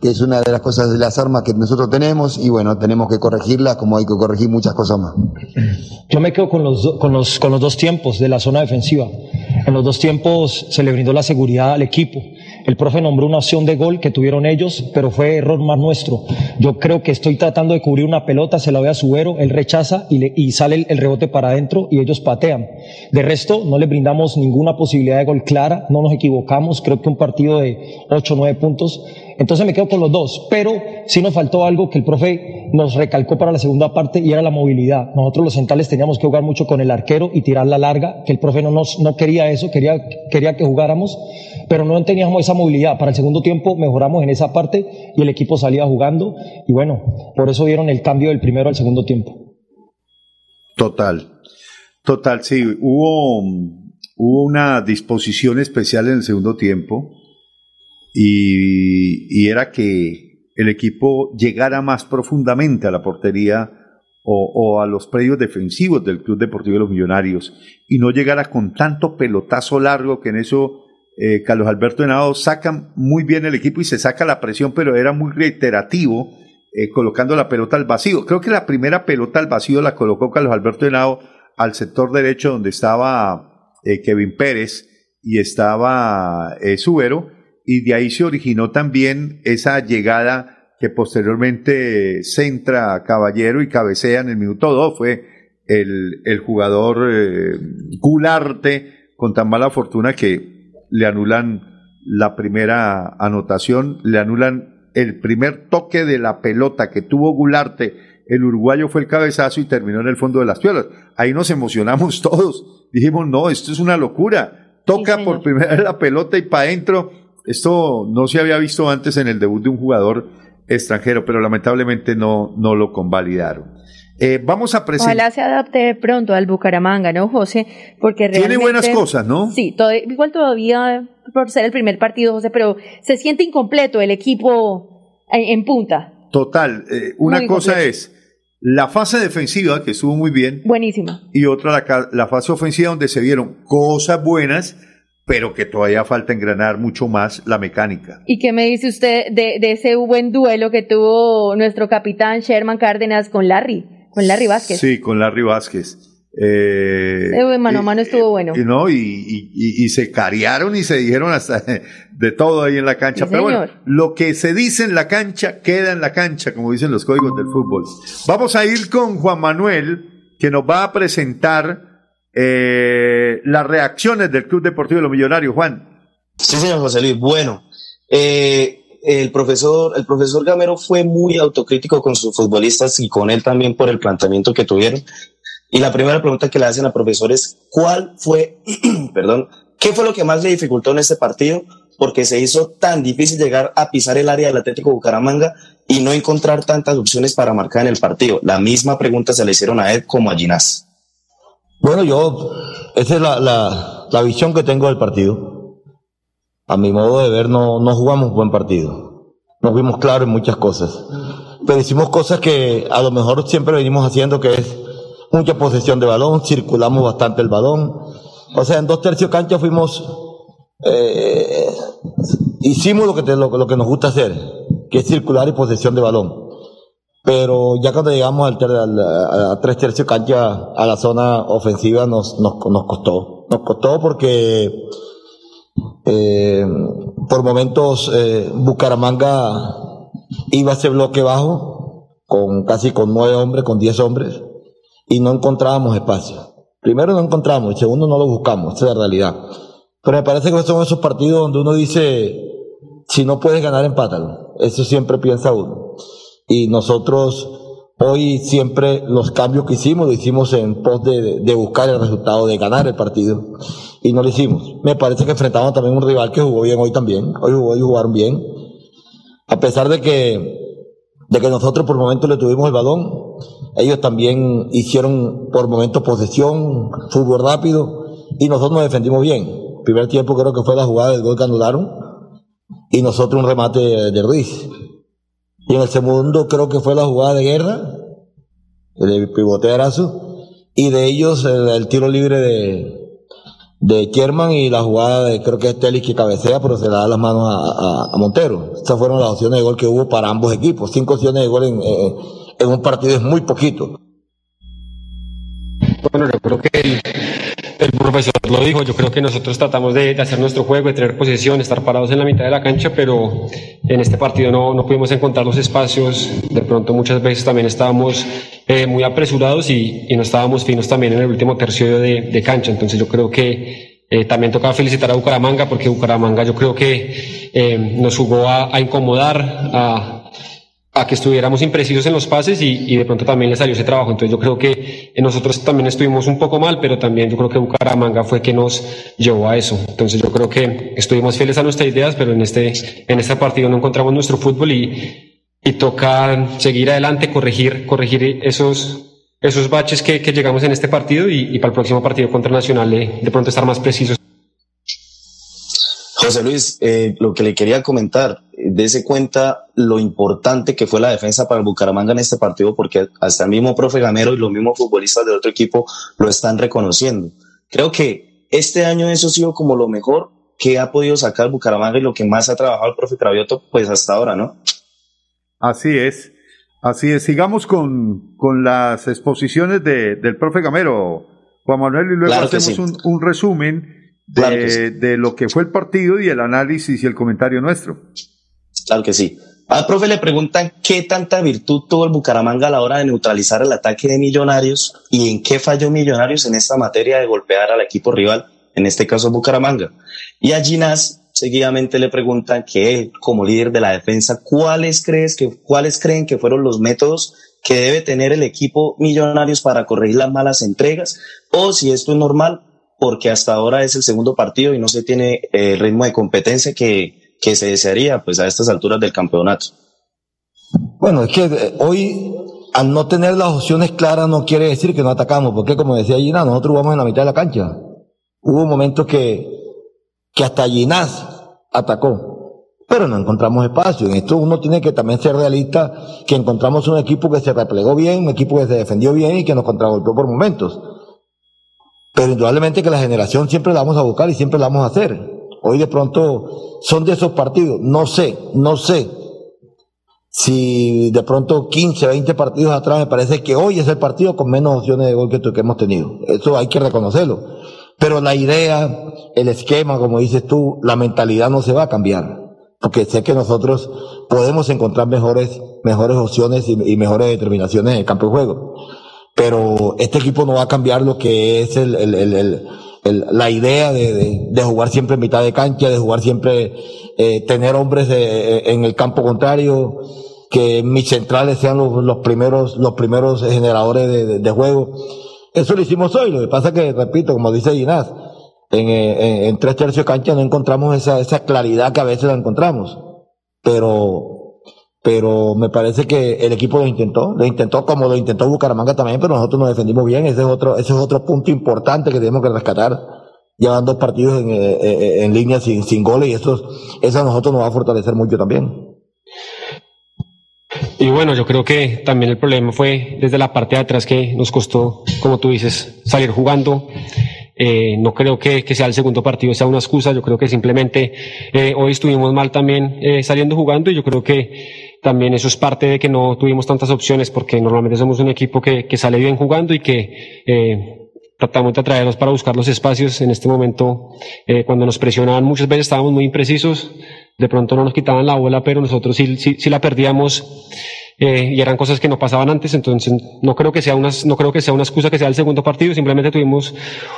que es una de las cosas de las armas que nosotros tenemos, y bueno, tenemos que corregirlas como hay que corregir muchas cosas más. Yo me quedo con los, con los, con los dos tiempos de la zona defensiva. En los dos tiempos se le brindó la seguridad al equipo. El profe nombró una opción de gol que tuvieron ellos, pero fue error más nuestro. Yo creo que estoy tratando de cubrir una pelota, se la ve a Subero, él rechaza y, le, y sale el, rebote para adentro y ellos patean. De resto, no le brindamos ninguna posibilidad de gol clara, no nos equivocamos. Creo que un partido de 8 o 9 puntos entonces me quedo con los dos, pero sí nos faltó algo que el profe nos recalcó para la segunda parte y era la movilidad. Nosotros los centrales teníamos que jugar mucho con el arquero y tirar la larga, que el profe no nos no quería eso, quería quería que jugáramos, pero no teníamos esa movilidad. Para el segundo tiempo mejoramos en esa parte y el equipo salía jugando y bueno, por eso dieron el cambio del primero al segundo tiempo. Total. Total, sí, hubo hubo una disposición especial en el segundo tiempo y, era que el equipo llegara más profundamente a la portería o, a los predios defensivos del Club Deportivo de los Millonarios y no llegara con tanto pelotazo largo que en eso eh, Carlos Alberto Henao saca muy bien el equipo y se saca la presión, pero era muy reiterativo eh, colocando la pelota al vacío. Creo que la primera pelota al vacío la colocó Carlos Alberto Henao al sector derecho donde estaba eh, Kevin Pérez y estaba Subero y de ahí se originó también esa llegada que posteriormente centra a Caballero y cabecea en el minuto 2. Fue el, el jugador eh, Gularte con tan mala fortuna que le anulan la primera anotación, le anulan el primer toque de la pelota que tuvo Gularte. El uruguayo fue el cabezazo y terminó en el fondo de las piolas. Ahí nos emocionamos todos. Dijimos, no, esto es una locura. Toca por primera vez la pelota y para adentro. Esto no se había visto antes en el debut de un jugador extranjero, pero lamentablemente no, no lo convalidaron. Eh, vamos a presentar. Ojalá se adapte pronto al Bucaramanga, ¿no, José? Porque realmente. Tiene buenas cosas, ¿no? Sí, todo, igual todavía por ser el primer partido, José, pero se siente incompleto el equipo en, punta. Total. Eh, una cosa es la fase defensiva, que estuvo muy bien. Buenísima. Y otra, la, la fase ofensiva, donde se vieron cosas buenas pero que todavía falta engranar mucho más la mecánica. ¿Y qué me dice usted de, ese buen duelo que tuvo nuestro capitán Sherman Cárdenas con Larry, con Larry Vázquez? Sí, con Larry Vázquez. Eh, mano a mano estuvo bueno. Y, no, y, se cariaron y se dijeron hasta de todo ahí en la cancha. Pero bueno, lo que se dice en la cancha queda en la cancha, como dicen los códigos del fútbol. Vamos a ir con Juan Manuel, que nos va a presentar eh, las reacciones del Club Deportivo de los Millonarios, Juan. Sí, señor José Luis. Bueno, eh, el profesor, el profesor Gamero fue muy autocrítico con sus futbolistas y con él también por el planteamiento que tuvieron. Y la primera pregunta que le hacen al profesor es, ¿cuál fue, perdón, qué fue lo que más le dificultó en este partido? Porque se hizo tan difícil llegar a pisar el área del Atlético Bucaramanga y no encontrar tantas opciones para marcar en el partido. La misma pregunta se le hicieron a Ed como a Ginás. Bueno, yo, esa es la, la, visión que tengo del partido. A mi modo de ver, no, no jugamos buen partido. Nos vimos claros en muchas cosas. Pero hicimos cosas que a lo mejor siempre venimos haciendo, que es mucha posesión de balón, circulamos bastante el balón. O sea, en dos tercios cancha fuimos, eh, hicimos lo que, te, lo, lo que nos gusta hacer, que es circular y posesión de balón pero ya cuando llegamos al, a tres tercios cancha a la zona ofensiva nos costó. Nos costó porque eh, por momentos eh, Bucaramanga iba a ese bloque bajo con casi con nueve hombres, con diez hombres y no encontrábamos espacio. Primero no encontramos y segundo no lo buscamos, esa es la realidad. Pero me parece que son esos partidos donde uno dice, si no puedes ganar, empátalo. Eso siempre piensa uno y nosotros hoy siempre los cambios que hicimos lo hicimos en pos de, buscar el resultado, de ganar el partido y no lo hicimos. Me parece que enfrentamos también un rival que jugó bien hoy también, hoy, hoy jugaron bien, a pesar de que, de que nosotros por momentos le tuvimos el balón, ellos también hicieron por momentos posesión, fútbol rápido y nosotros nos defendimos bien. primer tiempo creo que fue la jugada del gol que anularon y nosotros un remate de Ruiz. Y en el segundo creo que fue la jugada de guerra, el pivotearazo, y de ellos el, tiro libre de, de Kerman y la jugada de creo que es Telis que cabecea, pero se le da las manos a, Montero. Estas fueron las opciones de gol que hubo para ambos equipos. Cinco opciones de gol en, en un partido es muy poquito. Bueno, yo creo que el profesor lo dijo, yo creo que nosotros tratamos de, hacer nuestro juego, de tener posesión, estar parados en la mitad de la cancha, pero en este partido no, no pudimos encontrar los espacios, de pronto muchas veces también estábamos eh, muy apresurados y, y, no estábamos finos también en el último tercio de, de cancha, entonces yo creo que eh, también tocaba felicitar a Bucaramanga porque Bucaramanga yo creo que eh, nos jugó a, a incomodar, a, a que estuviéramos imprecisos en los pases y, de pronto también le salió ese trabajo. Entonces yo creo que nosotros también estuvimos un poco mal, pero también yo creo que Bucaramanga fue que nos llevó a eso. Entonces yo creo que estuvimos fieles a nuestras ideas, pero en este, en este partido no encontramos nuestro fútbol y, y toca seguir adelante, corregir, corregir esos, esos baches que, que llegamos en este partido y, para el próximo partido contra Nacional de, de pronto estar más precisos José Luis, eh, lo que le quería comentar, dése cuenta lo importante que fue la defensa para Bucaramanga en este partido, porque hasta el mismo profe Gamero y los mismos futbolistas del otro equipo lo están reconociendo. Creo que este año eso ha sido como lo mejor que ha podido sacar Bucaramanga y lo que más ha trabajado el profe Cravioto, pues hasta ahora, ¿no? Así es, así es. Sigamos con, con las exposiciones de, del profe Gamero, Juan Manuel, y luego hacemos un, un, resumen de, de lo que fue el partido y el análisis y el comentario nuestro. Claro que sí. Al profe le preguntan qué tanta virtud tuvo el Bucaramanga a la hora de neutralizar el ataque de Millonarios y en qué falló Millonarios en esta materia de golpear al equipo rival, en este caso Bucaramanga. Y a Ginás seguidamente le preguntan que él, como líder de la defensa, ¿cuáles, crees que, ¿cuáles creen que fueron los métodos que debe tener el equipo Millonarios para corregir las malas entregas? O si esto es normal, porque hasta ahora es el segundo partido y no se tiene el ritmo de competencia que que se desearía pues a estas alturas del campeonato? Bueno, es que eh, hoy al no tener las opciones claras no quiere decir que no atacamos, porque como decía Ginás, nosotros vamos en la mitad de la cancha. Hubo momentos que, que hasta Ginás atacó, pero no encontramos espacio. En esto uno tiene que también ser realista, que encontramos un equipo que se replegó bien, un equipo que se defendió bien y que nos contragolpeó por momentos. Pero indudablemente que la generación siempre la vamos a buscar y siempre la vamos a hacer. Hoy de pronto son de esos partidos. No sé, no sé si de pronto 15, 20 partidos atrás me parece que hoy es el partido con menos opciones de gol que, que hemos tenido. Eso hay que reconocerlo. Pero la idea, el esquema, como dices tú, la mentalidad no se va a cambiar. Porque sé que nosotros podemos encontrar mejores, mejores opciones y, mejores determinaciones en el campo de juego. Pero este equipo no va a cambiar lo que es el, el, el la idea de, de, jugar siempre en mitad de cancha, de jugar siempre, eh, tener hombres en el campo contrario, que mis centrales sean los, los primeros, los primeros generadores de, juego. Eso lo hicimos hoy, lo que pasa que, repito, como dice Ginás, en, en, tres tercios de cancha no encontramos esa, esa claridad que a veces la encontramos. Pero pero me parece que el equipo lo intentó, lo intentó como lo intentó Bucaramanga también, pero nosotros nos defendimos bien, ese es otro, ese es otro punto importante que tenemos que rescatar, llevan dos partidos en, eh, eh, en línea sin, goles y eso, eso a nosotros nos va a fortalecer mucho también. Y bueno, yo creo que también el problema fue desde la parte de atrás que nos costó, como tú dices, salir jugando. Eh, no creo que, que, sea el segundo partido sea una excusa, yo creo que simplemente eh, hoy estuvimos mal también eh, saliendo jugando y yo creo que también eso es parte de que no tuvimos tantas opciones porque normalmente somos un equipo que, que sale bien jugando y que eh, tratamos de atraerlos para buscar los espacios. En este momento, eh, cuando nos presionaban muchas veces estábamos muy imprecisos, de pronto no nos quitaban la bola, pero nosotros sí, sí, sí la perdíamos. Eh, y eran cosas que no pasaban antes, entonces no creo que sea una, no creo que sea una excusa que sea el segundo partido, simplemente tuvimos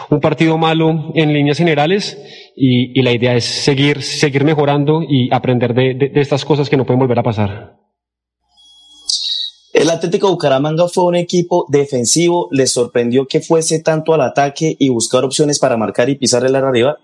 un partido malo en líneas generales y, la idea es seguir, seguir mejorando y aprender de, de, de estas cosas que no pueden volver a pasar. El Atlético Bucaramanga fue un equipo defensivo, les sorprendió que fuese tanto al ataque y buscar opciones para marcar y pisar el área arriba.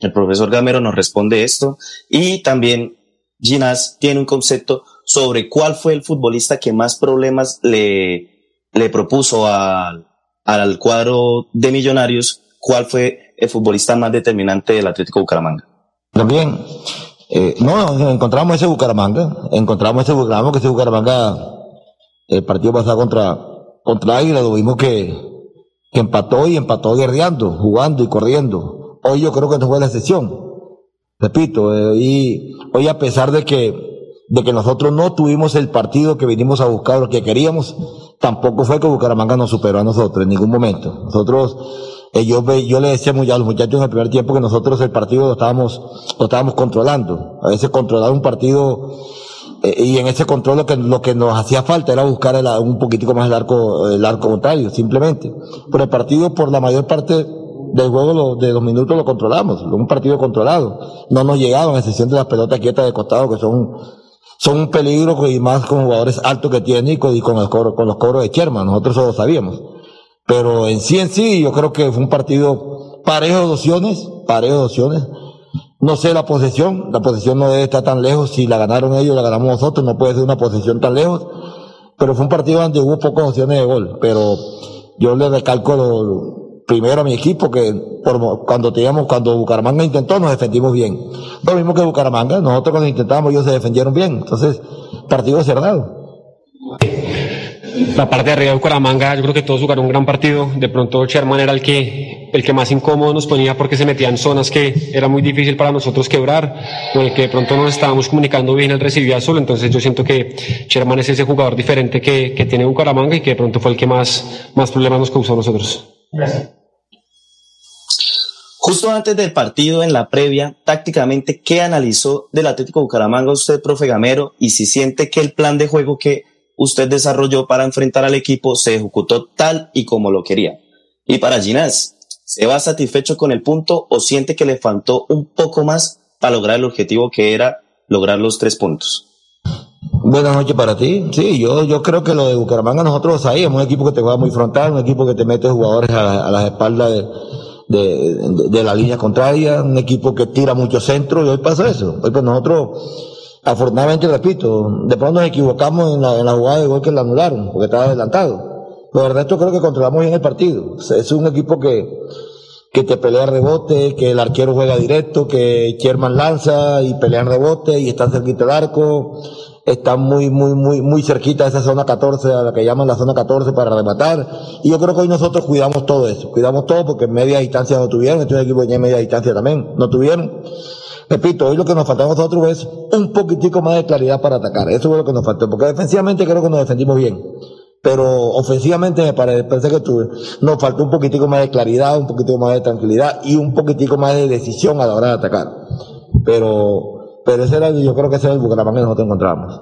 El profesor Gamero nos responde esto y también Ginás tiene un concepto sobre cuál fue el futbolista que más problemas le, le propuso al, al cuadro de Millonarios, cuál fue el futbolista más determinante del Atlético Bucaramanga. También, eh, no, encontramos ese Bucaramanga, encontramos ese Bucaramanga, que ese Bucaramanga el partido pasado contra, contra Águila lo vimos que, que empató y empató guerreando, jugando y corriendo. Hoy yo creo que no fue la excepción. Repito, eh, y hoy a pesar de que, de que nosotros no tuvimos el partido que vinimos a buscar, lo que queríamos, tampoco fue que Bucaramanga nos superó a nosotros en ningún momento. Nosotros, eh, yo, yo le decía a los muchachos en el primer tiempo que nosotros el partido lo estábamos, lo estábamos controlando. A veces controlar un partido eh, y en ese control lo que, lo que nos hacía falta era buscar un poquitico más el arco, el arco contrario, simplemente. Pero el partido, por la mayor parte del juego de los minutos lo controlamos, un partido controlado. No nos llegaban, a excepción de las pelotas quietas de costado, que son, son un peligro y más con jugadores altos que tienen y con, y con, con los cobros de Sherman, nosotros eso lo sabíamos. Pero en sí en sí, yo creo que fue un partido parejo de opciones, parejo de opciones. No sé la posesión, la posesión no debe estar tan lejos, si la ganaron ellos, la ganamos nosotros, no puede ser una posesión tan lejos, pero fue un partido donde hubo pocas opciones de gol, pero yo le recalco lo, primero a mi equipo que por, cuando teníamos, cuando Bucaramanga intentó nos defendimos bien. Lo mismo que Bucaramanga, nosotros cuando intentamos ellos se defendieron bien. Entonces, partido cerrado la parte de arriba de Bucaramanga, yo creo que todos jugaron un gran partido. De pronto Sherman era el que, el que más incómodo nos ponía porque se metía en zonas que era muy difícil para nosotros quebrar, con el que de pronto no nos estábamos comunicando bien, él recibía solo. Entonces yo siento que Sherman es ese jugador diferente que, que tiene Bucaramanga y que de pronto fue el que más, más problemas nos causó a nosotros. Justo antes del partido, en la previa, tácticamente, ¿qué analizó del Atlético Bucaramanga usted, profe Gamero? Y si siente que el plan de juego que usted desarrolló para enfrentar al equipo se ejecutó tal y como lo quería. Y para Ginás, ¿se va satisfecho con el punto o siente que le faltó un poco más para lograr el objetivo que era lograr los tres puntos? Buenas noches para ti. Sí, yo, yo creo que lo de Bucaramanga nosotros ahí es un equipo que te juega muy frontal, un equipo que te mete jugadores a, las espaldas de, de, la línea contraria, un equipo que tira mucho centro y hoy pasa eso. Hoy pues nosotros Afortunadamente, repito, de pronto nos equivocamos en la, en la jugada de gol que la anularon, porque estaba adelantado. Pero el resto creo que controlamos bien el partido. Es un equipo que, que te pelea rebote, que el arquero juega directo, que Sherman lanza y pelea rebote y está cerquita del arco. Está muy, muy, muy, muy cerquita de esa zona 14, a la que llaman la zona 14 para rematar. Y yo creo que hoy nosotros cuidamos todo eso. Cuidamos todo porque media distancia no tuvieron. Este es un equipo en media distancia también. No tuvieron. Repito, hoy lo que nos faltó a nosotros es un poquitico más de claridad para atacar. Eso fue lo que nos faltó, porque defensivamente creo que nos defendimos bien. Pero ofensivamente me parece que nos faltó un poquitico más de claridad, un poquitico más de tranquilidad y un poquitico más de decisión a la hora de atacar. Pero, pero ese era, yo creo que ese era el Bucaramanga que nosotros encontramos.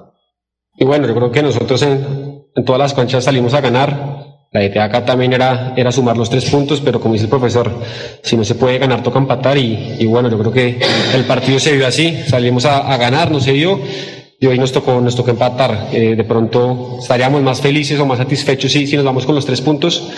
Y bueno, yo creo que nosotros en, en todas las canchas salimos a ganar la idea acá también era, era sumar los tres puntos, pero como dice el profesor, si no se puede ganar, toca empatar. Y, y bueno, yo creo que el partido se vio así, salimos a, ganar, no se dio, y hoy nos tocó, nos tocó empatar. Eh, de pronto estaríamos más felices o más satisfechos si, si nos vamos con los tres puntos.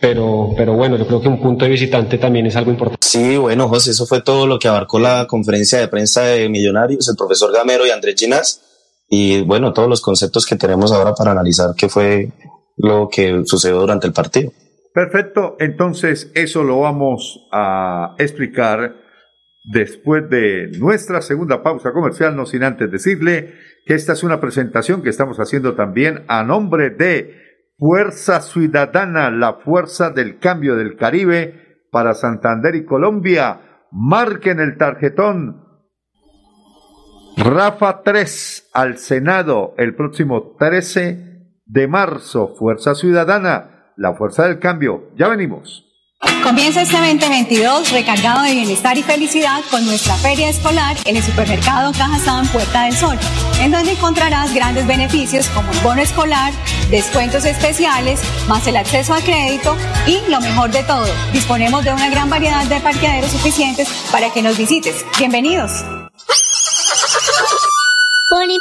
Pero, pero bueno, yo creo que un punto de visitante también es algo importante. Sí, bueno, José, eso fue todo lo que abarcó la conferencia de prensa de Millonarios, el profesor Gamero y Andrés Ginas. Y bueno, todos los conceptos que tenemos ahora para analizar qué fue lo que sucedió durante el partido. Perfecto, entonces eso lo vamos a explicar después de nuestra segunda pausa comercial, no sin antes decirle que esta es una presentación que estamos haciendo también a nombre de Fuerza Ciudadana, la fuerza del cambio del Caribe para Santander y Colombia. Marquen el tarjetón Rafa 3 al Senado el próximo 13 de marzo. Fuerza Ciudadana, la fuerza del cambio. Ya venimos. Comienza este 2022 recargado de bienestar y felicidad con nuestra feria escolar en el supermercado Cajazán Puerta del Sol, en donde encontrarás grandes beneficios como el bono escolar, descuentos especiales, más el acceso a crédito y lo mejor de todo, disponemos de una gran variedad de parqueaderos suficientes para que nos visites. Bienvenidos.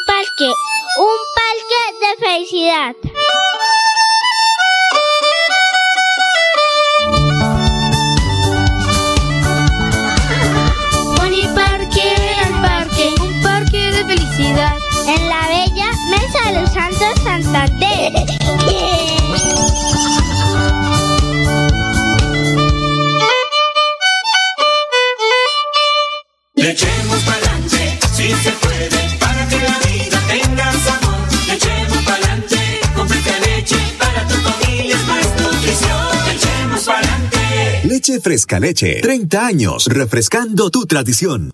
Parque, un parque de felicidad. En la bella Mesa de los Santos Santander. Le echemos pa'lante, si se puede, para que la vida tenga sabor. Le echemos pa'lante, con fresca leche, para tu familia es más nutrición. Le echemos pa'lante. Leche Fresca Leche, 30 años, refrescando tu tradición.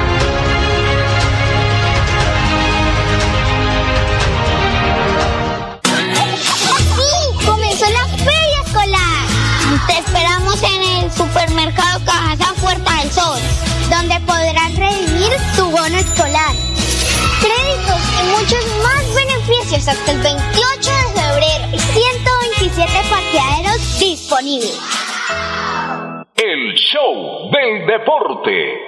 El show del deporte.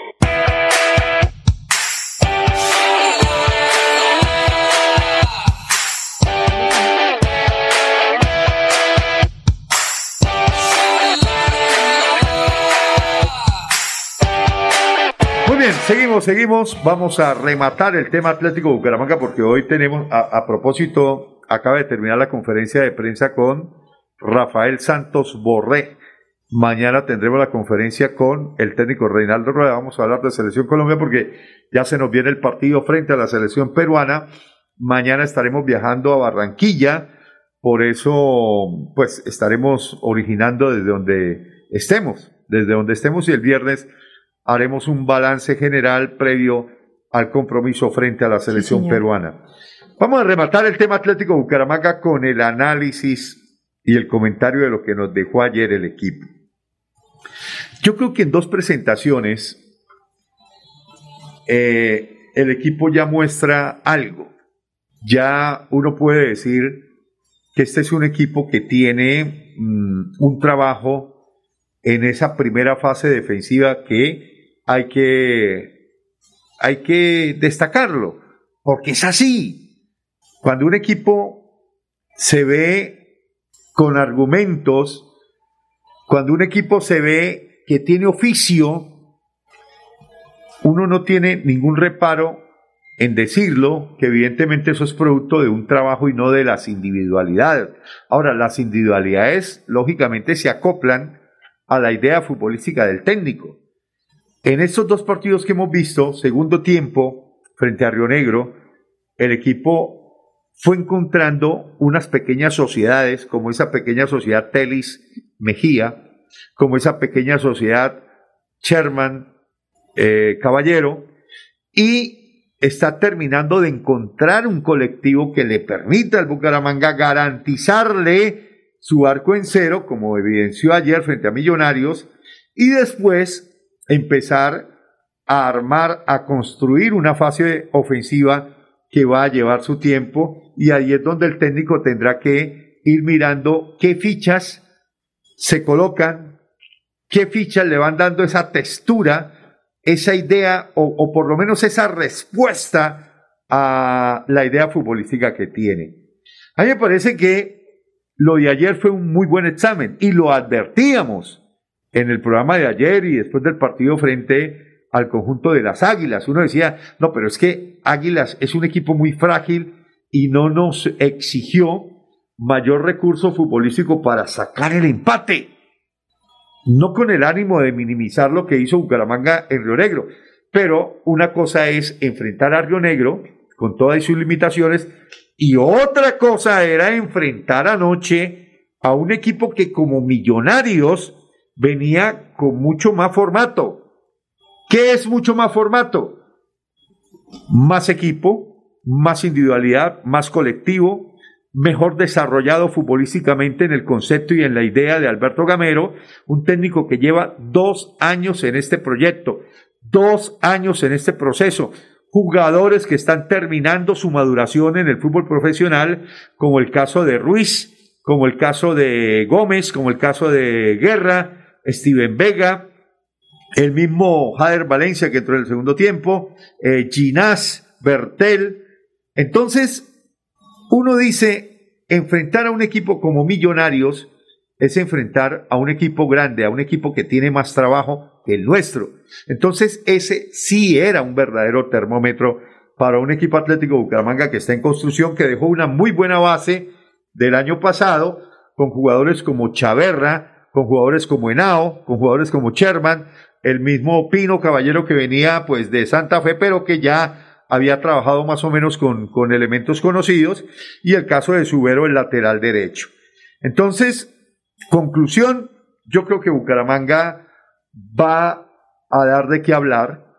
Muy bien, seguimos, seguimos. Vamos a rematar el tema Atlético Bucaramanga porque hoy tenemos, a, a propósito, acaba de terminar la conferencia de prensa con Rafael Santos Borré. Mañana tendremos la conferencia con el técnico Reinaldo Rueda. Vamos a hablar de Selección Colombia porque ya se nos viene el partido frente a la selección peruana. Mañana estaremos viajando a Barranquilla. Por eso, pues estaremos originando desde donde estemos, desde donde estemos y el viernes haremos un balance general previo al compromiso frente a la selección peruana. Vamos a rematar el tema Atlético Bucaramanga con el análisis y el comentario de lo que nos dejó ayer el equipo. Yo creo que en dos presentaciones eh, el equipo ya muestra algo. Ya uno puede decir que este es un equipo que tiene mm, un trabajo en esa primera fase defensiva que hay que hay que destacarlo, porque es así. Cuando un equipo se ve con argumentos, cuando un equipo se ve que tiene oficio, uno no tiene ningún reparo en decirlo, que evidentemente eso es producto de un trabajo y no de las individualidades. Ahora, las individualidades, lógicamente, se acoplan a la idea futbolística del técnico. En estos dos partidos que hemos visto, segundo tiempo, frente a Río Negro, el equipo fue encontrando unas pequeñas sociedades, como esa pequeña sociedad Telis Mejía, como esa pequeña sociedad Sherman eh, Caballero, y está terminando de encontrar un colectivo que le permita al Bucaramanga garantizarle su arco en cero, como evidenció ayer frente a Millonarios, y después empezar a armar, a construir una fase ofensiva que va a llevar su tiempo y ahí es donde el técnico tendrá que ir mirando qué fichas se colocan, qué fichas le van dando esa textura esa idea o, por lo menos esa respuesta a la idea futbolística que tiene. A mí me parece que lo de ayer fue un muy buen examen y lo advertíamos en el programa de ayer y después del partido frente al conjunto de las Águilas. Uno decía, no, pero es que Águilas es un equipo muy frágil y no nos exigió mayor recurso futbolístico para sacar el empate no con el ánimo de minimizar lo que hizo Bucaramanga en Río Negro, pero una cosa es enfrentar a Río Negro con todas sus limitaciones y otra cosa era enfrentar anoche a un equipo que como millonarios venía con mucho más formato. ¿Qué es mucho más formato? Más equipo, más individualidad, más colectivo, mejor desarrollado futbolísticamente en el concepto y en la idea de Alberto Gamero, un técnico que lleva dos años en este proyecto, dos años en este proceso, jugadores que están terminando su maduración en el fútbol profesional, como el caso de Ruiz, como el caso de Gómez, como el caso de Guerra, Steven Vega, el mismo Jader Valencia que entró en el segundo tiempo, eh, Ginás, Bertel. Entonces, uno dice, enfrentar a un equipo como Millonarios es enfrentar a un equipo grande, a un equipo que tiene más trabajo que el nuestro. Entonces, ese sí era un verdadero termómetro para un equipo atlético Bucaramanga que está en construcción, que dejó una muy buena base del año pasado, con jugadores como Chaverra, con jugadores como Henao, con jugadores como Sherman, el mismo Pino Caballero que venía pues de Santa Fe, pero que ya había trabajado más o menos con, con elementos conocidos y el caso de Subero, el lateral derecho. Entonces, conclusión, yo creo que Bucaramanga va a dar de qué hablar.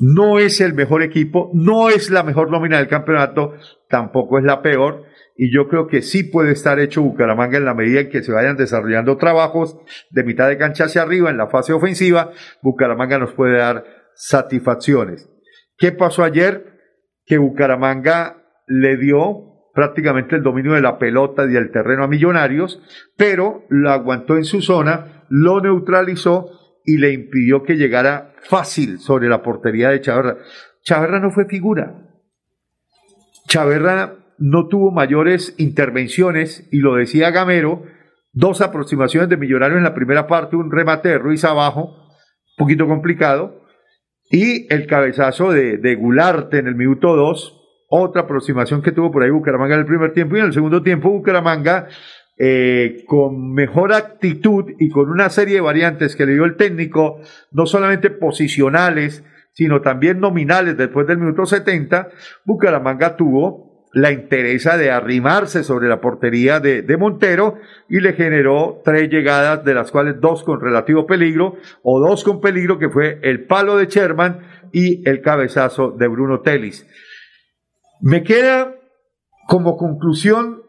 No es el mejor equipo, no es la mejor nómina del campeonato, tampoco es la peor. Y yo creo que sí puede estar hecho Bucaramanga en la medida en que se vayan desarrollando trabajos de mitad de cancha hacia arriba en la fase ofensiva. Bucaramanga nos puede dar satisfacciones. ¿Qué pasó ayer? que Bucaramanga le dio prácticamente el dominio de la pelota y el terreno a Millonarios, pero lo aguantó en su zona, lo neutralizó y le impidió que llegara fácil sobre la portería de Chaverra. Chaverra no fue figura. Chaverra no tuvo mayores intervenciones y lo decía Gamero, dos aproximaciones de Millonarios en la primera parte, un remate de Ruiz abajo, un poquito complicado, y el cabezazo de, de Gularte en el minuto 2, otra aproximación que tuvo por ahí Bucaramanga en el primer tiempo y en el segundo tiempo Bucaramanga eh, con mejor actitud y con una serie de variantes que le dio el técnico, no solamente posicionales, sino también nominales después del minuto 70, Bucaramanga tuvo la interesa de arrimarse sobre la portería de, de, Montero y le generó tres llegadas, de las cuales dos con relativo peligro o dos con peligro, que fue el palo de Sherman y el cabezazo de Bruno Telis. Me queda como conclusión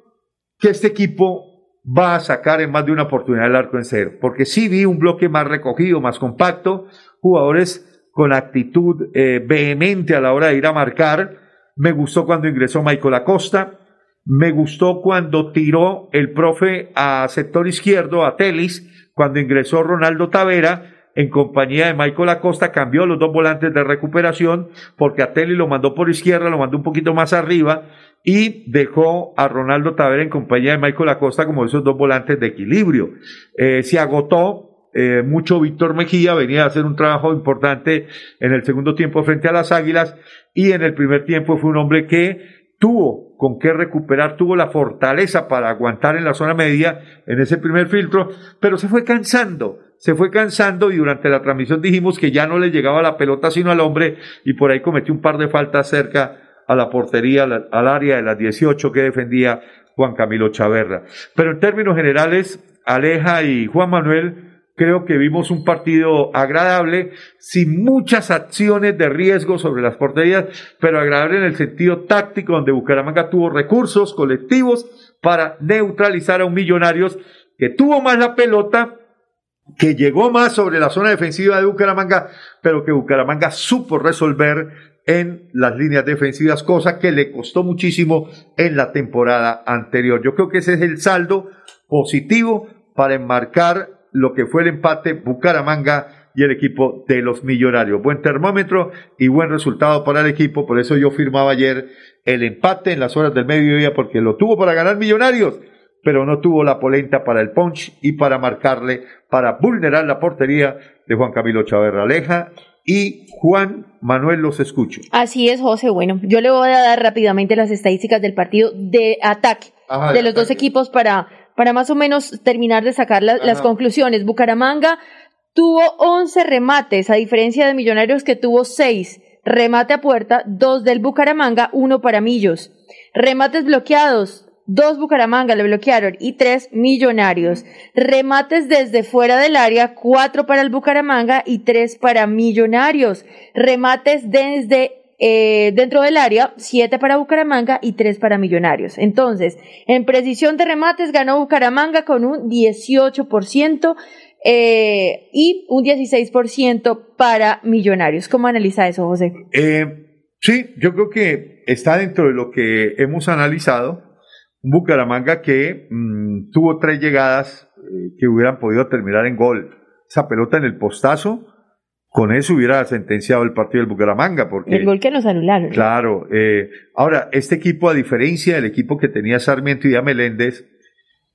que este equipo va a sacar en más de una oportunidad el arco en cero, porque sí vi un bloque más recogido, más compacto, jugadores con actitud eh, vehemente a la hora de ir a marcar, me gustó cuando ingresó Michael Acosta, me gustó cuando tiró el profe a sector izquierdo, a Telis, cuando ingresó Ronaldo Tavera, en compañía de Michael Acosta, cambió los dos volantes de recuperación, porque a Telis lo mandó por izquierda, lo mandó un poquito más arriba, y dejó a Ronaldo Tavera en compañía de Michael Acosta como esos dos volantes de equilibrio. Eh, se agotó eh, mucho Víctor Mejía, venía a hacer un trabajo importante en el segundo tiempo frente a las Águilas y en el primer tiempo fue un hombre que tuvo con qué recuperar, tuvo la fortaleza para aguantar en la zona media en ese primer filtro, pero se fue cansando, se fue cansando y durante la transmisión dijimos que ya no le llegaba la pelota sino al hombre y por ahí cometió un par de faltas cerca a la portería, al área de las 18 que defendía Juan Camilo Chaverra. Pero en términos generales, Aleja y Juan Manuel creo que vimos un partido agradable, sin muchas acciones de riesgo sobre las porterías, pero agradable en el sentido táctico, donde Bucaramanga tuvo recursos colectivos para neutralizar a un Millonarios que tuvo más la pelota, que llegó más sobre la zona defensiva de Bucaramanga, pero que Bucaramanga supo resolver en las líneas defensivas, cosa que le costó muchísimo en la temporada anterior. Yo creo que ese es el saldo positivo para enmarcar lo que fue el empate Bucaramanga y el equipo de los Millonarios. Buen termómetro y buen resultado para el equipo, por eso yo firmaba ayer el empate en las horas del mediodía porque lo tuvo para ganar Millonarios, pero no tuvo la polenta para el punch y para marcarle, para vulnerar la portería de Juan Camilo Chaverra Aleja y Juan Manuel los escucho. Así es, José. Bueno, yo le voy a dar rápidamente las estadísticas del partido de ataque Ajá, de los dos equipos para, para más o menos terminar de sacar la- las conclusiones. Bucaramanga tuvo 11 remates, a diferencia de Millonarios que tuvo 6. Remate a puerta, 2 del Bucaramanga, 1 para Millos. Remates bloqueados, 2 Bucaramanga le bloquearon y 3 Millonarios. Remates desde fuera del área, 4 para el Bucaramanga y 3 para Millonarios. Remates desde eh, dentro del área, 7 para Bucaramanga y 3 para Millonarios. Entonces, en precisión de remates ganó Bucaramanga con un 18% eh, y un 16% para Millonarios. ¿Cómo analiza eso, José? Eh, sí, yo creo que está dentro de lo que hemos analizado. Un Bucaramanga que mm, tuvo tres llegadas eh, que hubieran podido terminar en gol. Esa pelota en el postazo, con eso hubiera sentenciado el partido del Bucaramanga. Porque, El gol que nos anularon. Claro. eh, ahora, este equipo, a diferencia del equipo que tenía Sarmiento y a Meléndez,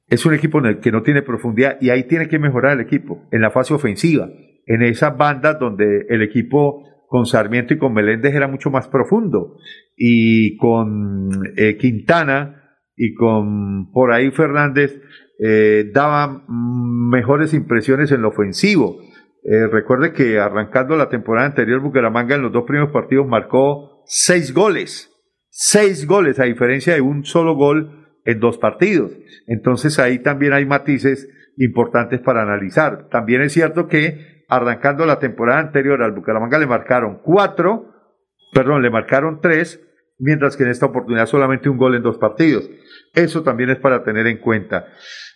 es un equipo en el que no tiene profundidad y ahí tiene que mejorar el equipo, en la fase ofensiva, en esas bandas donde el equipo con Sarmiento y con Meléndez era mucho más profundo y con eh, Quintana y con por ahí Fernández eh, daba mejores impresiones en lo ofensivo. Eh, recuerde que arrancando la temporada anterior, Bucaramanga en los dos primeros partidos marcó seis goles. Seis goles, a diferencia de un solo gol en dos partidos. Entonces ahí también hay matices importantes para analizar. También es cierto que arrancando la temporada anterior al Bucaramanga le marcaron cuatro, perdón, le marcaron tres, mientras que en esta oportunidad solamente un gol en dos partidos. Eso también es para tener en cuenta.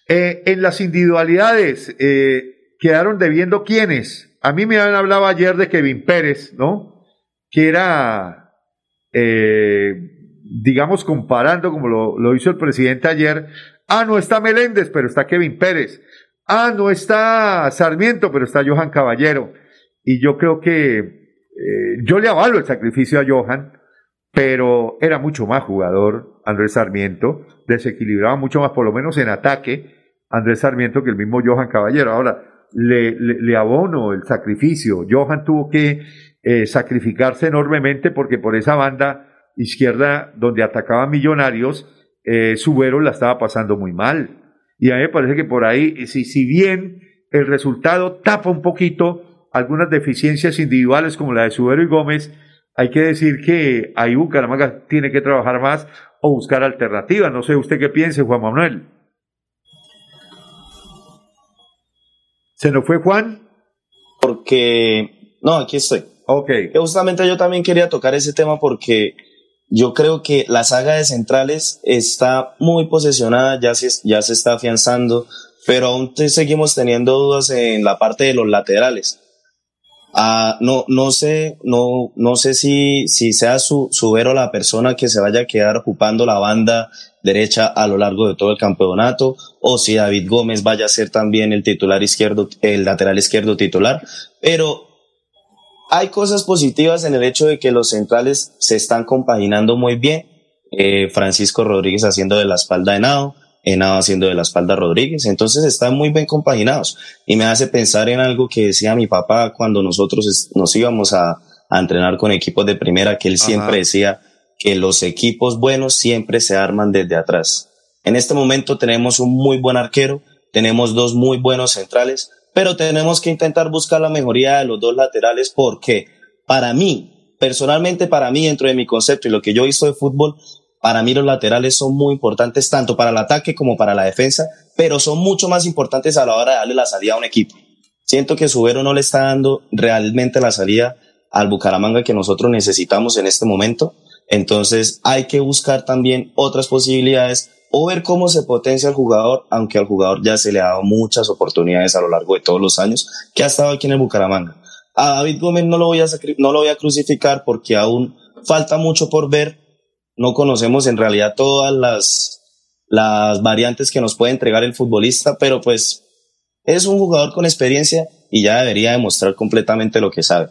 Eh, en las individualidades, eh, quedaron debiendo quiénes. A mí me habían hablado ayer de Kevin Pérez, ¿no? Que era, eh, digamos, comparando como lo, lo hizo el presidente ayer. Ah, no está Meléndez, pero está Kevin Pérez. Ah, no está Sarmiento, pero está Johan Caballero. Y yo creo que yo le avalo el sacrificio a Johan, pero era mucho más jugador Andrés Sarmiento, desequilibraba mucho más, por lo menos en ataque, Andrés Sarmiento que el mismo Johan Caballero. Ahora, le, abono el sacrificio. Johan tuvo que eh, sacrificarse enormemente porque por esa banda izquierda donde atacaba Millonarios, eh, Subero la estaba pasando muy mal. Y a mí me parece que por ahí, si, si bien el resultado tapa un poquito algunas deficiencias individuales como la de Subero y Gómez, hay que decir que ahí Bucaramanga tiene que trabajar más o buscar alternativas. No sé usted qué piense, Juan Manuel. ¿Se nos fue Juan? Porque, no, aquí estoy. Ok. Justamente yo también quería tocar ese tema porque yo creo que la saga de centrales está muy posesionada, ya se, ya se está afianzando, pero aún te- seguimos teniendo dudas en la parte de los laterales. Ah, no, no sé, no, no sé si, si sea su, Subero la persona que se vaya a quedar ocupando la banda derecha a lo largo de todo el campeonato, o si David Gómez vaya a ser también el titular izquierdo, el lateral izquierdo titular, pero hay cosas positivas en el hecho de que los centrales se están compaginando muy bien. Eh, Francisco Rodríguez haciendo de la espalda de Nao, Henao haciendo de la espalda a Rodríguez. Entonces están muy bien compaginados. Y me hace pensar en algo que decía mi papá cuando nosotros nos íbamos a, a entrenar con equipos de primera, que él Ajá. siempre decía que los equipos buenos siempre se arman desde atrás. En este momento tenemos un muy buen arquero, tenemos dos muy buenos centrales, pero tenemos que intentar buscar la mejoría de los dos laterales porque para mí, personalmente para mí, dentro de mi concepto y lo que yo he visto de fútbol, para mí los laterales son muy importantes tanto para el ataque como para la defensa, pero son mucho más importantes a la hora de darle la salida a un equipo. Siento que Subero no le está dando realmente la salida al Bucaramanga que nosotros necesitamos en este momento. Entonces hay que buscar también otras posibilidades o ver cómo se potencia el jugador, aunque al jugador ya se le ha dado muchas oportunidades a lo largo de todos los años que ha estado aquí en el Bucaramanga. A David Gómez no lo voy a, no lo voy a crucificar porque aún falta mucho por ver. No conocemos en realidad todas las, las variantes que nos puede entregar el futbolista, pero pues Es un jugador con experiencia y ya debería demostrar completamente lo que sabe.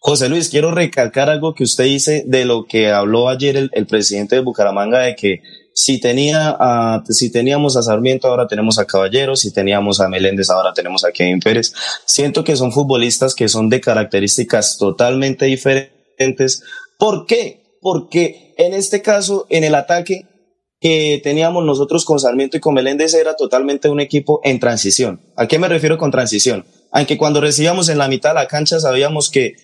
José Luis, quiero recalcar algo que usted dice de lo que habló ayer el, presidente de Bucaramanga, de que si, tenía a, si teníamos a Sarmiento, ahora tenemos a Caballero, si teníamos a Meléndez, ahora tenemos a Kevin Pérez. Siento que son futbolistas que son de características totalmente diferentes. ¿Por qué? Porque en este caso, en el ataque que teníamos nosotros con Sarmiento y con Meléndez era totalmente un equipo en transición. ¿A qué me refiero con transición? Aunque cuando recibíamos en la mitad de la cancha sabíamos que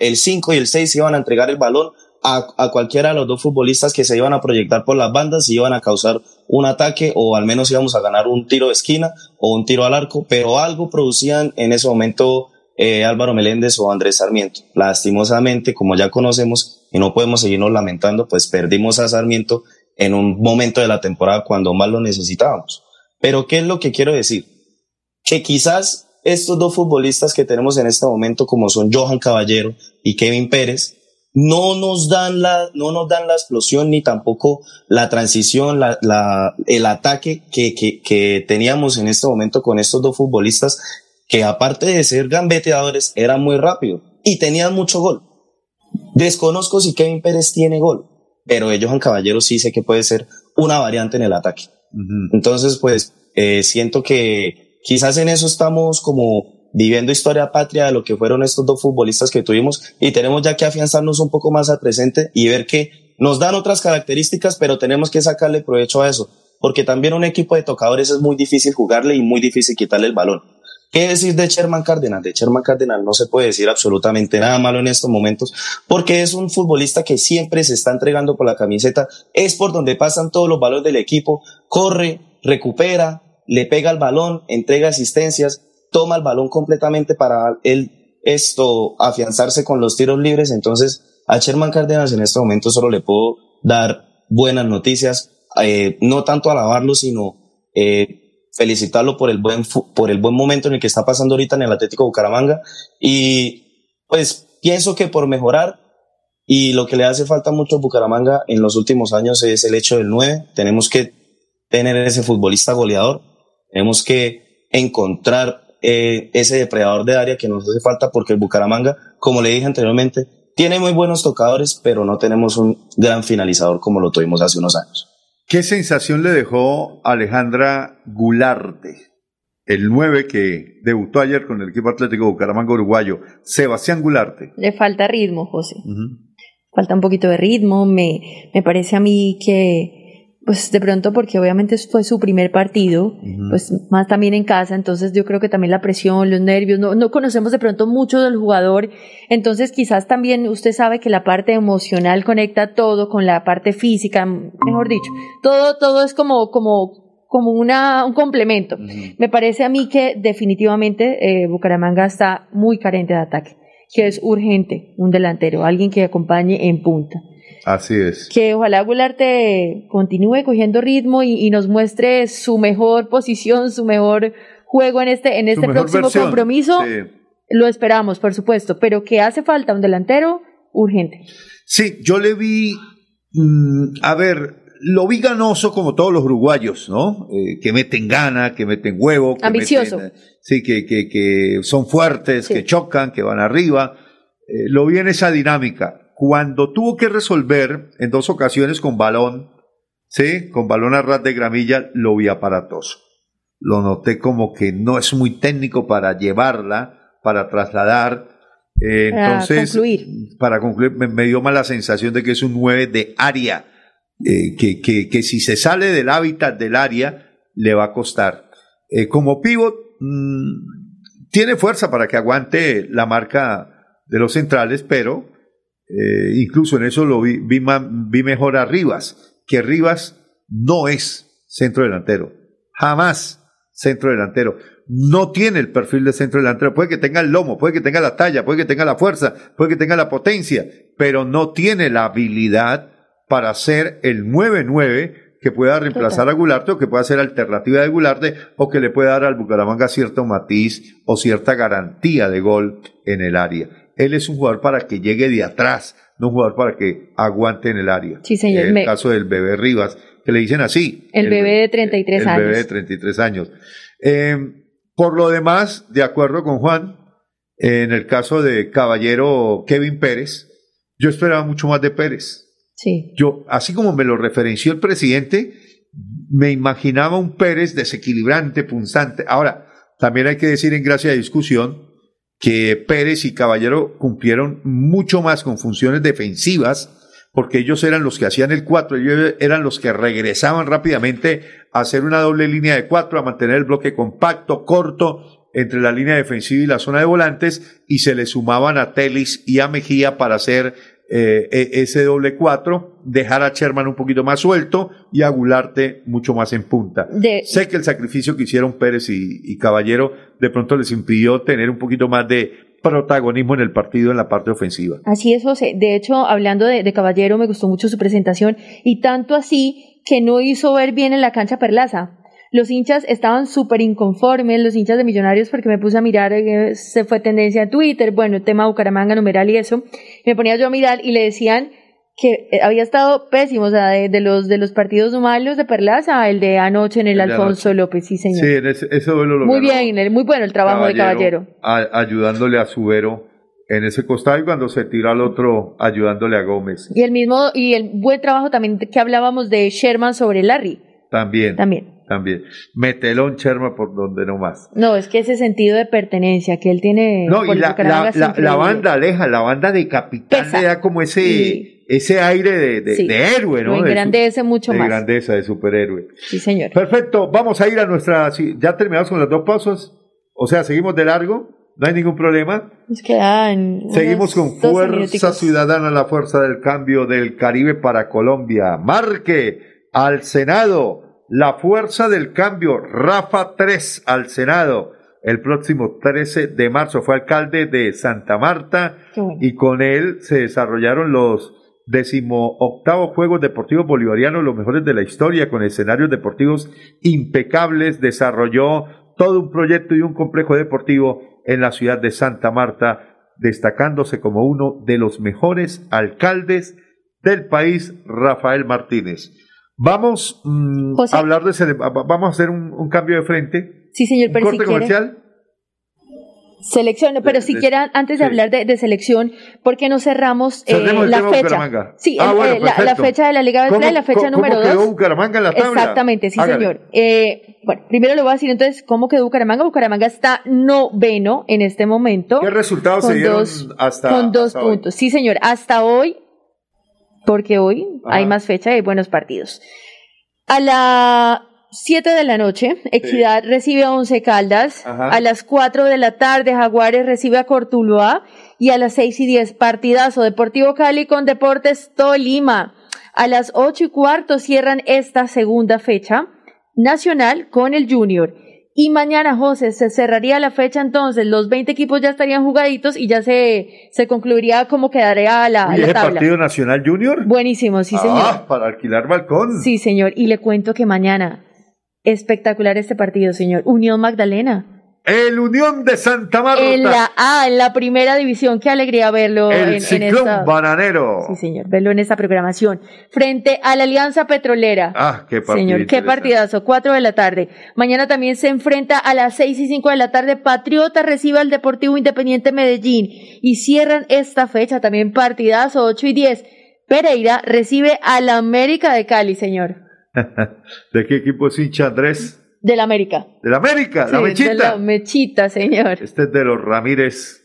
el 5 y el 6 iban a entregar el balón, a, a, cualquiera de los dos futbolistas que se iban a proyectar por las bandas y iban a causar un ataque o al menos íbamos a ganar un tiro de esquina o un tiro al arco, pero algo producían en ese momento eh, Álvaro Meléndez o Andrés Sarmiento. Lastimosamente, como ya conocemos y no podemos seguirnos lamentando, pues perdimos a Sarmiento en un momento de la temporada cuando más lo necesitábamos. Pero ¿qué es lo que quiero decir? Que quizás estos dos futbolistas que tenemos en este momento, como son Johan Caballero y Kevin Pérez, no nos dan la, no nos dan la explosión ni tampoco la transición, la, el ataque que, que, que teníamos en este momento con estos dos futbolistas que aparte de ser gambeteadores eran muy rápidos y tenían mucho gol. Desconozco si Kevin Pérez tiene gol, pero ellos en Caballero sí sé que puede ser una variante en el ataque. Uh -huh. Entonces, pues, eh, siento que quizás en eso estamos como viviendo historia patria de lo que fueron estos dos futbolistas que tuvimos y tenemos ya que afianzarnos un poco más al presente y ver que nos dan otras características, pero tenemos que sacarle provecho a eso, porque también un equipo de tocadores es muy difícil jugarle y muy difícil quitarle el balón. ¿Qué decir de Sherman Cárdenas? De Sherman Cárdenas no se puede decir absolutamente nada malo en estos momentos, porque es un futbolista que siempre se está entregando por la camiseta, es por donde pasan todos los valores del equipo, corre, recupera, le pega el balón, entrega asistencias, toma el balón completamente para él esto afianzarse con los tiros libres. Entonces, a Sherman Cárdenas en este momento solo le puedo dar buenas noticias, eh, no tanto alabarlo, sino eh, felicitarlo por el buen por el buen momento en el que está pasando ahorita en el Atlético Bucaramanga. Y pues pienso que por mejorar y lo que le hace falta mucho a Bucaramanga en los últimos años es el hecho del 9, tenemos que tener ese futbolista goleador, tenemos que encontrar eh, ese depredador de área que nos hace falta porque el Bucaramanga, como le dije anteriormente, tiene muy buenos tocadores, pero no tenemos un gran finalizador como lo tuvimos hace unos años. ¿Qué sensación le dejó Alejandra Gularte, el 9 que debutó ayer con el equipo Atlético Bucaramanga Uruguayo, Sebastián Gularte? Le falta ritmo, José. Uh -huh. Falta un poquito de ritmo. Me, me parece a mí que pues de pronto porque obviamente fue su primer partido, uh -huh. pues más también en casa, entonces yo creo que también la presión, los nervios, no, no conocemos de pronto mucho del jugador, entonces quizás también usted sabe que la parte emocional conecta todo con la parte física, mejor dicho, todo, todo es como, como, como una, un complemento. Uh -huh. Me parece a mí que definitivamente eh, Bucaramanga está muy carente de ataque, que es urgente un delantero, alguien que acompañe en punta. Así es. Que ojalá Gularte continúe cogiendo ritmo y, y, nos muestre su mejor posición, su mejor juego en este, en este próximo versión. compromiso. Sí. Lo esperamos, por supuesto, pero que hace falta un delantero urgente. Sí, yo le vi, mmm, a ver, lo vi ganoso como todos los uruguayos, ¿no? Eh, que meten gana, que meten huevo. Que Ambicioso. Meten, sí, que, que, que, son fuertes, sí. que chocan, que van arriba. Eh, lo vi en esa dinámica cuando tuvo que resolver en dos ocasiones con balón, ¿sí? Con balón a ras de gramilla, lo vi aparatoso. Lo noté como que no es muy técnico para llevarla, para trasladar. Eh, para entonces, concluir. para concluir, me, me, dio más la sensación de que es un 9 de área, eh, que, que, que, si se sale del hábitat del área, le va a costar. Eh, como pivot, mmm, tiene fuerza para que aguante la marca de los centrales, pero eh, incluso en eso lo vi, vi, vi, mejor a Rivas, que Rivas no es centro delantero, jamás centro delantero. No tiene el perfil de centro delantero. Puede que tenga el lomo, puede que tenga la talla, puede que tenga la fuerza, puede que tenga la potencia, pero no tiene la habilidad para ser el 9-9 que pueda reemplazar a Gularte o que pueda ser alternativa de Gularte o que le pueda dar al Bucaramanga cierto matiz o cierta garantía de gol en el área él es un jugador para que llegue de atrás, no un jugador para que aguante en el área. Sí, señor. El me... caso del bebé Rivas, que le dicen así. El, el bebé de 33 el, años. El bebé de 33 años. Eh, Por lo demás, de acuerdo con Juan, en el caso de caballero Kevin Pérez, yo esperaba mucho más de Pérez. Sí. Yo, así como me lo referenció el presidente, me imaginaba un Pérez desequilibrante, punzante. Ahora, también hay que decir en gracia de discusión que Pérez y Caballero cumplieron mucho más con funciones defensivas, porque ellos eran los que hacían el 4, ellos eran los que regresaban rápidamente a hacer una doble línea de 4, a mantener el bloque compacto, corto, entre la línea defensiva y la zona de volantes, y se le sumaban a Telis y a Mejía para hacer eh, ese doble 4, dejar a Sherman un poquito más suelto y a Gularte mucho más en punta. De- Sé que el sacrificio que hicieron Pérez y, y Caballero de pronto les impidió tener un poquito más de protagonismo en el partido en la parte ofensiva. Así es, José. De hecho, hablando de, de Caballero, me gustó mucho su presentación y tanto así que no hizo ver bien en la cancha Perlaza. Los hinchas estaban súper inconformes, los hinchas de Millonarios, porque me puse a mirar, eh, se fue tendencia a Twitter, bueno, tema Bucaramanga, numeral y eso. Me ponía yo a mirar y le decían que eh, había estado pésimo, o sea, de, de los, de los partidos malos de Perlaza, el de anoche en el, Alfonso. López, sí, señor. Sí, en ese, ese duelo lo muy ganó bien, el- muy bueno el trabajo de Caballero. a- ayudándole a Subero en ese costado y cuando se tira al otro ayudándole a Gómez. Y el mismo, y el buen trabajo también que hablábamos de Sherman sobre Larry. También. También. También. Metelón Cherma por donde no más. No, es que ese sentido de pertenencia que él tiene No, y la, la, banda Aleja, la banda de capitán Pesa. le da como ese, ese aire de, de, Sí. de héroe, ¿no? De engrandece mucho de más. grandeza, de superhéroe. Sí, señor. Perfecto, vamos a ir a nuestra. ya terminamos con los dos pasos. O sea, seguimos de largo, no hay ningún problema. Nos quedan Seguimos con unos 12 Fuerza. Ciudadana, la fuerza del cambio del Caribe para Colombia. Marque al Senado, la fuerza del cambio, Rafa 3 al Senado. El próximo 13 de marzo fue alcalde de Santa Marta bueno. y con él se desarrollaron los decimoctavos Juegos Deportivos Bolivarianos, los mejores de la historia, con escenarios deportivos impecables. Desarrolló todo un proyecto y un complejo deportivo en la ciudad de Santa Marta, destacándose como uno de los mejores alcaldes del país, Rafael Martínez. Vamos mm, José. a hablar de vamos a hacer un, un cambio de frente. Sí, señor, Un pero si corte quiere- comercial. Selección, pero si de- quieran, antes de sí. hablar de, de selección, ¿por qué no cerramos eh, la fecha? Sí, Ah, el- bueno, eh, la, fecha de la Liga ¿Cómo- Betplay, la fecha número cómo quedó dos. Bucaramanga en la tabla? Exactamente, sí, Hágale. señor. Eh, bueno, primero le voy a decir entonces cómo quedó Bucaramanga. Bucaramanga está noveno en este momento. ¿Qué resultados se dieron dos- hasta Con dos hasta hoy? puntos. Sí, señor. Hasta hoy, porque hoy Ajá. hay más fecha y hay buenos partidos. A las 7 de la noche, Equidad recibe a Once Caldas. Ajá. A las 4 de la tarde, Jaguares recibe a Cortuluá. Y a las 6 y 10, partidazo Deportivo Cali con Deportes Tolima. A las 8 y cuarto cierran esta segunda fecha nacional con el Junior. Y mañana, José, se cerraría la fecha entonces, los 20 equipos ya estarían jugaditos y ya se, se concluiría cómo quedaría la, Uy, la ¿ese tabla. partido nacional junior? Buenísimo, sí, señor. Ah, para alquilar balcón. Sí, señor. Y le cuento que mañana, espectacular este partido, señor. Unión Magdalena. El Unión de Santa Marta. En la A, en la primera división. Qué alegría verlo el en, en ciclón esta. bananero. Sí, señor. Verlo en esta programación. Frente a la Alianza Petrolera. Ah, qué partido. Señor, qué partidazo, 4 de la tarde. Mañana también se enfrenta a las 6 y 5 de la tarde. Patriota recibe al Deportivo Independiente Medellín. Y cierran esta fecha también partidazo, 8 y 10. Pereira recibe al América de Cali, señor. ¿De qué equipo es hincha Andrés? Del América. De la América, la Sí, mechita. de la mechita, señor. Este es de los Ramírez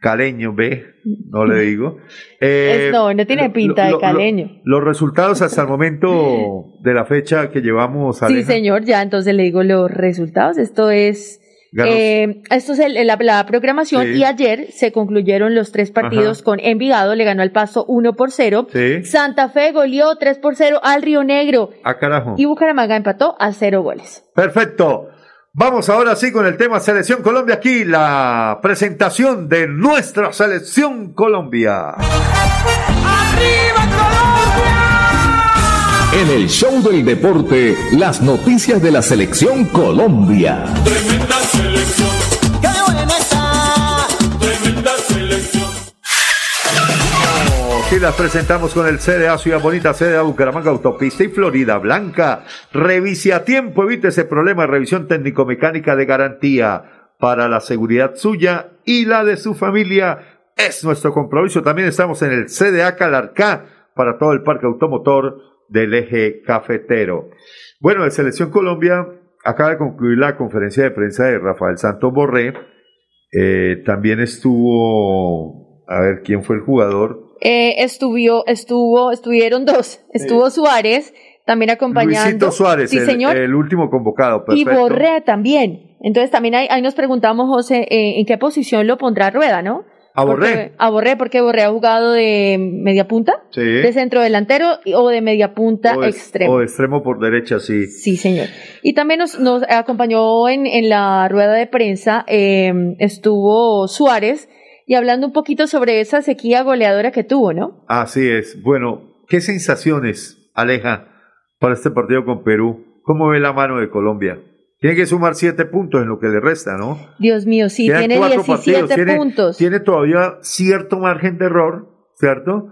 Caleño, ve, no le digo. Eh, Es- no, no tiene lo- pinta de lo- lo- caleño. los resultados hasta el momento de la fecha que llevamos, Sí, Aleja. señor, ya entonces le digo los resultados. Esto es. Eh, esto es el- la, la programación Sí. y ayer se concluyeron los tres partidos Ajá. con Envigado, le ganó al Paso 1 por 0. Sí. Santa Fe goleó 3 por 0 al Río Negro Ah, carajo. y Bucaramanga empató a 0 goles. Perfecto. Vamos ahora sí con el tema Selección Colombia. Aquí la presentación de nuestra Selección Colombia. En el show del deporte, las noticias de la selección Colombia. Tremenda selección. ¡Qué buena está! Tremenda selección. Aquí las presentamos con el CDA Ciudad Bonita, CDA Bucaramanga, Autopista y Florida Blanca. Revise a tiempo, evite ese problema. Revisión técnico-mecánica de garantía para la seguridad suya y la de su familia. Es nuestro compromiso. También estamos en el CDA Calarcá para todo el parque automotor del eje cafetero. Bueno, de Selección Colombia acaba de concluir la conferencia de prensa de Rafael Santos Borré. Eh, también estuvo, a ver, ¿quién fue el jugador? Eh, estuvo, estuvo, estuvieron dos. Estuvo Suárez, también acompañando. Luisito Suárez, sí, el, señor. el último convocado. y. Borré también. Entonces también ahí, ahí nos preguntamos, José, eh, en qué posición lo pondrá Rueda, ¿no? ¿A Borré? Porque- a Borré, porque Borré ha jugado de media punta, Sí. de centro delantero o de media punta O de- extremo. O de extremo por derecha, sí. Sí, señor. Y también nos, nos acompañó en, en la rueda de prensa, eh, estuvo Suárez, y hablando un poquito sobre esa sequía goleadora que tuvo, ¿no? Así es. Bueno, ¿qué sensaciones, Aleja, para este partido con Perú? ¿Cómo ve la mano de Colombia? Tiene que sumar siete puntos en lo que le resta, ¿no? Dios mío, sí, Quedan tiene cuatro 17 partidos, puntos. Tiene todavía cierto margen de error, ¿cierto?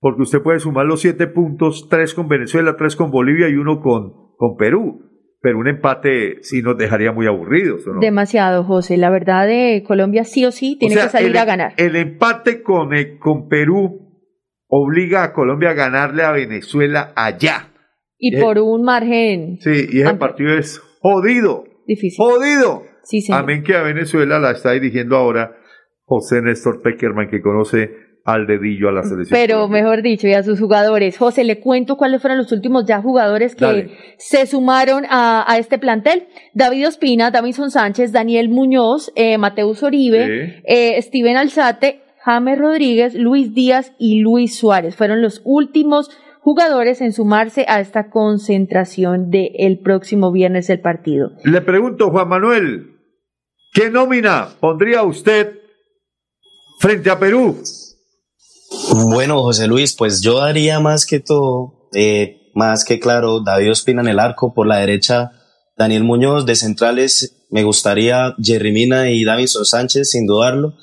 Porque usted puede sumar los siete puntos, tres con Venezuela, tres con Bolivia y uno con, con Perú. Pero un empate sí nos dejaría muy aburridos, ¿o ¿no? Demasiado, José. La verdad de Colombia sí o sí tiene O sea, que salir el, a ganar. El empate con, eh, con Perú obliga a Colombia a ganarle a Venezuela allá. Y eh, por un margen Sí, y ese partido es jodido. difícil. Jodido. Sí, señor. Amén que a Venezuela la está dirigiendo ahora José Néstor Peckerman, que conoce al dedillo a la selección. Pero mejor dicho, y a sus jugadores. José, le cuento cuáles fueron los últimos ya jugadores que Dale. se sumaron a, a este plantel. David Ospina, Davinson Sánchez, Daniel Muñoz, eh, Mateus Oribe, eh, Steven Alzate, James Rodríguez, Luis Díaz y Luis Suárez. Fueron los últimos jugadores en sumarse a esta concentración del próximo viernes del partido. Le pregunto, Juan Manuel, ¿qué nómina pondría usted frente a Perú? Bueno, José Luis, pues yo daría más que todo, eh, más que claro, David Ospina en el arco, por la derecha Daniel Muñoz, de centrales me gustaría Jerry Mina y Davinson Sánchez, sin dudarlo.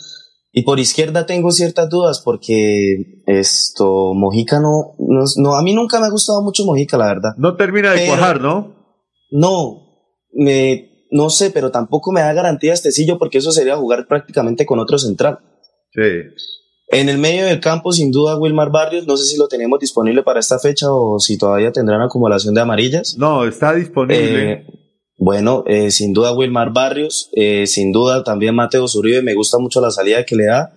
Y por izquierda tengo ciertas dudas porque esto, Mojica no, no, no, a mí nunca me ha gustado mucho Mojica, la verdad. No termina de Pero- cuajar, ¿no? No, me, no sé, pero tampoco me da garantía este sillo porque eso sería jugar prácticamente con otro central. Sí. En el medio del campo, sin duda, Wilmar Barrios. No sé si lo tenemos disponible para esta fecha o si todavía tendrán acumulación de amarillas. No, está disponible. Eh, bueno, eh, sin duda Wilmar Barrios, eh, sin duda también Mateo Zuribe, me gusta mucho la salida que le da.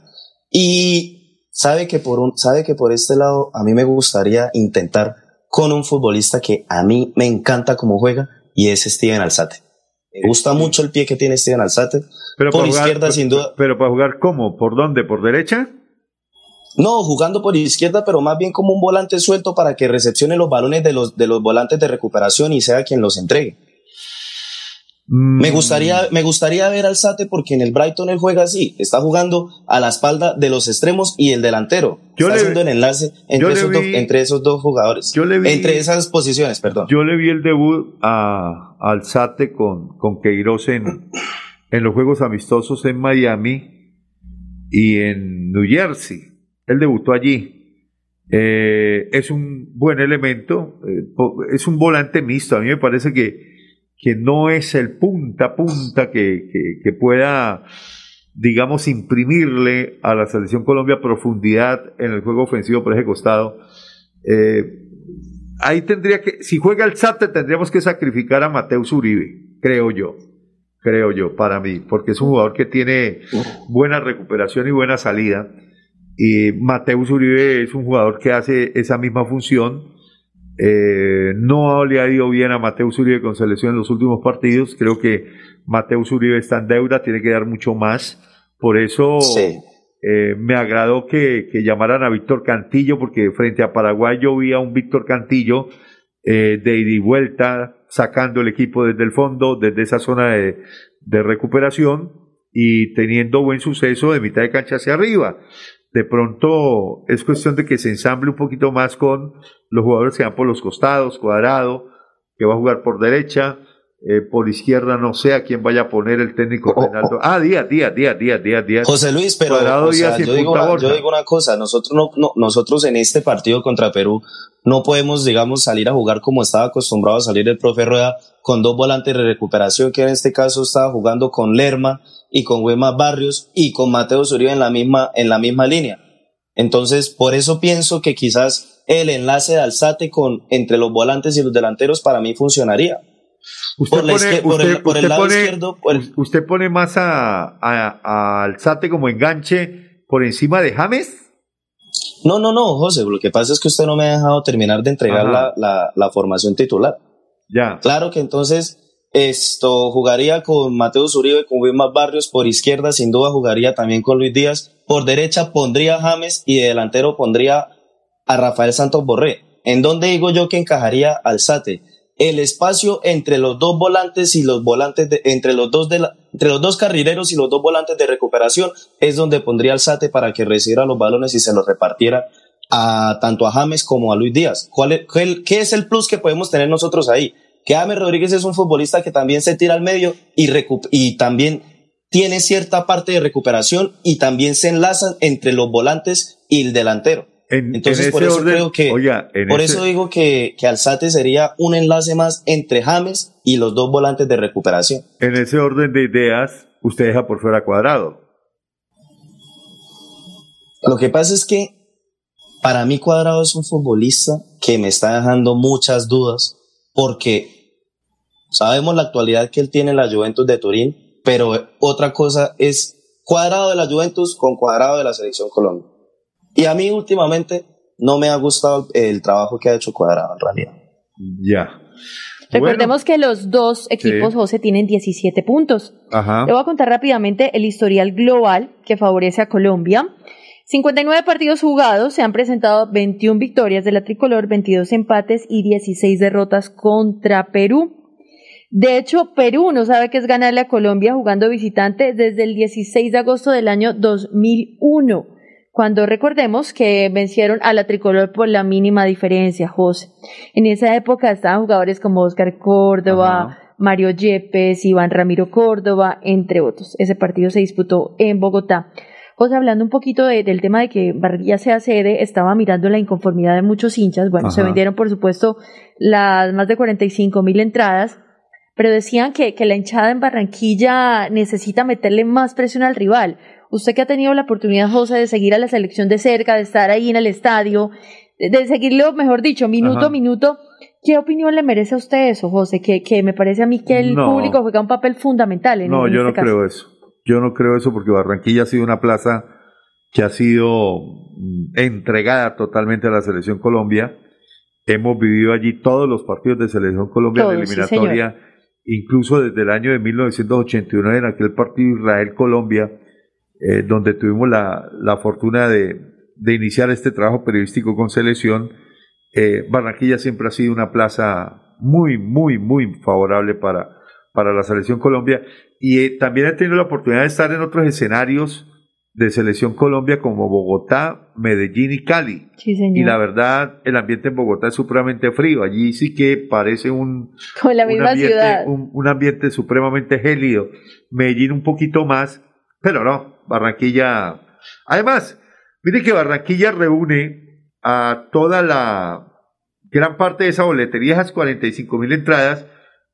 Y sabe que, por un, sabe que por este lado a mí me gustaría intentar con un futbolista que a mí me encanta cómo juega y es Steven Alzate. Me gusta mucho el pie que tiene Steven Alzate. Pero por para jugar- izquierda, sin duda. Pero para jugar, ¿cómo? ¿Por dónde? ¿Por derecha? No, jugando por izquierda, pero más bien como un volante suelto para que recepcione los balones de los, de los volantes de recuperación y sea quien los entregue. Me Mm. gustaría, me gustaría ver al Sate porque en el Brighton él juega así, está jugando a la espalda de los extremos y el delantero. Yo está le- haciendo el enlace entre esos, dos, vi- entre esos dos jugadores. Yo le vi- entre esas posiciones, perdón. Yo le vi el debut a Alzate con, con Queiroz en, en los Juegos Amistosos en Miami y en New Jersey. Él debutó allí. Eh, es un buen elemento, eh, es un volante mixto. A mí me parece que, que no es el punta punta que, que, pueda, digamos, imprimirle a la selección Colombia profundidad en el juego ofensivo por ese costado. Eh, ahí tendría que, si juega el Sate, tendríamos que sacrificar a Mateus Uribe, creo yo, creo yo, para mí, porque es un jugador que tiene buena recuperación y buena salida. Y Mateus Uribe es un jugador que hace esa misma función. Eh, no le ha ido bien a Mateus Uribe con selección en los últimos partidos. Creo que Mateus Uribe está en deuda, tiene que dar mucho más. Por eso eh, me agradó que, que llamaran a Víctor Cantillo, porque frente a Paraguay yo vi a un Víctor Cantillo eh, de ida y vuelta, sacando el equipo desde el fondo, desde esa zona de, de recuperación y teniendo buen suceso de mitad de cancha hacia arriba. De pronto es cuestión de que se ensamble un poquito más con los jugadores que van por los costados, cuadrado, que va a jugar por derecha, Eh, por izquierda no sé a quién vaya a poner el técnico Oh, Reinaldo. Ah, Díaz, Díaz, Díaz, Díaz, Díaz, Díaz. José Luis, pero Cuadrado, o sea, Díaz y yo, digo una, yo digo una cosa, nosotros no, no- nosotros en este partido contra Perú no podemos, digamos, salir a jugar como estaba acostumbrado a salir el profe Rueda con dos volantes de recuperación, que en este caso estaba jugando con Lerma y con Wemas Barrios y con Mateo Uribe en la misma, en la misma línea. Entonces, por eso pienso que quizás el enlace de Alzate con, entre los volantes y los delanteros para mí funcionaría. Usted por pone, izquier- por el- usted- el lado pone- izquierdo, por el- usted pone más a, a, a Alzate como enganche por encima de James. No, no, no, José, lo que pasa es que usted no me ha dejado terminar de entregar la, la, la formación titular. Ya. Claro que entonces esto jugaría con Mateo Zuribe, con Wilmar Barrios, por izquierda sin duda jugaría también con Luis Díaz, por derecha pondría a James y de delantero pondría a Rafael Santos Borré. ¿En dónde digo yo que encajaría Alzate? El espacio entre los dos volantes y los volantes de, entre los dos de la- entre los dos carrileros y los dos volantes de recuperación es donde pondría Alzate para que recibiera los balones y se los repartiera a tanto a James como a Luis Díaz. ¿Cuál es, cuál- ¿Qué es el plus que podemos tener nosotros ahí? Que James Rodríguez es un futbolista que también se tira al medio y, también tiene cierta parte de recuperación y también se enlazan entre los volantes y el delantero. En, Entonces, en por eso orden, creo que, oiga, por ese- eso digo que, que Alzate sería un enlace más entre James y los dos volantes de recuperación. En ese orden de ideas, usted deja por fuera cuadrado. Lo que pasa es que para mí Cuadrado es un futbolista que me está dejando muchas dudas porque sabemos la actualidad que él tiene en la Juventus de Turín, pero otra cosa es Cuadrado de la Juventus con Cuadrado de la Selección Colombia. Y a mí últimamente no me ha gustado el trabajo que ha hecho Cuadrado en realidad. Ya. Recordemos que los dos equipos, Sí. José, tienen 17 puntos. Ajá. Le voy a contar rápidamente el historial global que favorece a Colombia. 59 partidos jugados, se han presentado 21 victorias de la tricolor, 22 empates y 16 derrotas contra Perú. De hecho, Perú no sabe qué es ganarle a Colombia jugando visitante desde el 16 de agosto del año 2001, cuando recordemos que vencieron a la tricolor por la mínima diferencia, José. En esa época estaban jugadores como Oscar Córdoba, Mario Yepes, Iván Ramiro Córdoba, entre otros. Ese partido se disputó en Bogotá. José, hablando un poquito de- del tema de que Barranquilla sea sede, estaba mirando la inconformidad de muchos hinchas. Bueno, se vendieron, por supuesto, las más de 45 mil entradas, pero decían que, que la hinchada en Barranquilla necesita meterle más presión al rival. Usted que ha tenido la oportunidad, José, de seguir a la selección de cerca, de estar ahí en el estadio, de, seguirlo, mejor dicho, minuto Ajá. a minuto, ¿qué opinión le merece a usted eso, José? Que, que me parece a mí que el No. público juega un papel fundamental en, No, yo este no caso. creo eso. Yo no creo eso porque Barranquilla ha sido una plaza que ha sido mm, entregada totalmente a la selección Colombia. Hemos vivido allí todos los partidos de selección Colombia en Todos, sí, eliminatoria, incluso desde el año de 1981 en aquel partido Israel-Colombia, eh, donde tuvimos la, la fortuna de, de iniciar este trabajo periodístico con selección. Eh, Barranquilla siempre ha sido una plaza muy, muy, muy favorable para, para la selección Colombia y eh, también he tenido la oportunidad de estar en otros escenarios de selección Colombia como Bogotá, Medellín y Cali. Sí, señor. Y la verdad, el ambiente en Bogotá es supremamente frío. Allí sí que parece un, Como la un misma ambiente, ciudad. un, un ambiente supremamente gélido. Medellín un poquito más, pero no, Barranquilla. Además, mire que Barranquilla reúne a toda la gran parte de esa boletería, esas 45 mil entradas,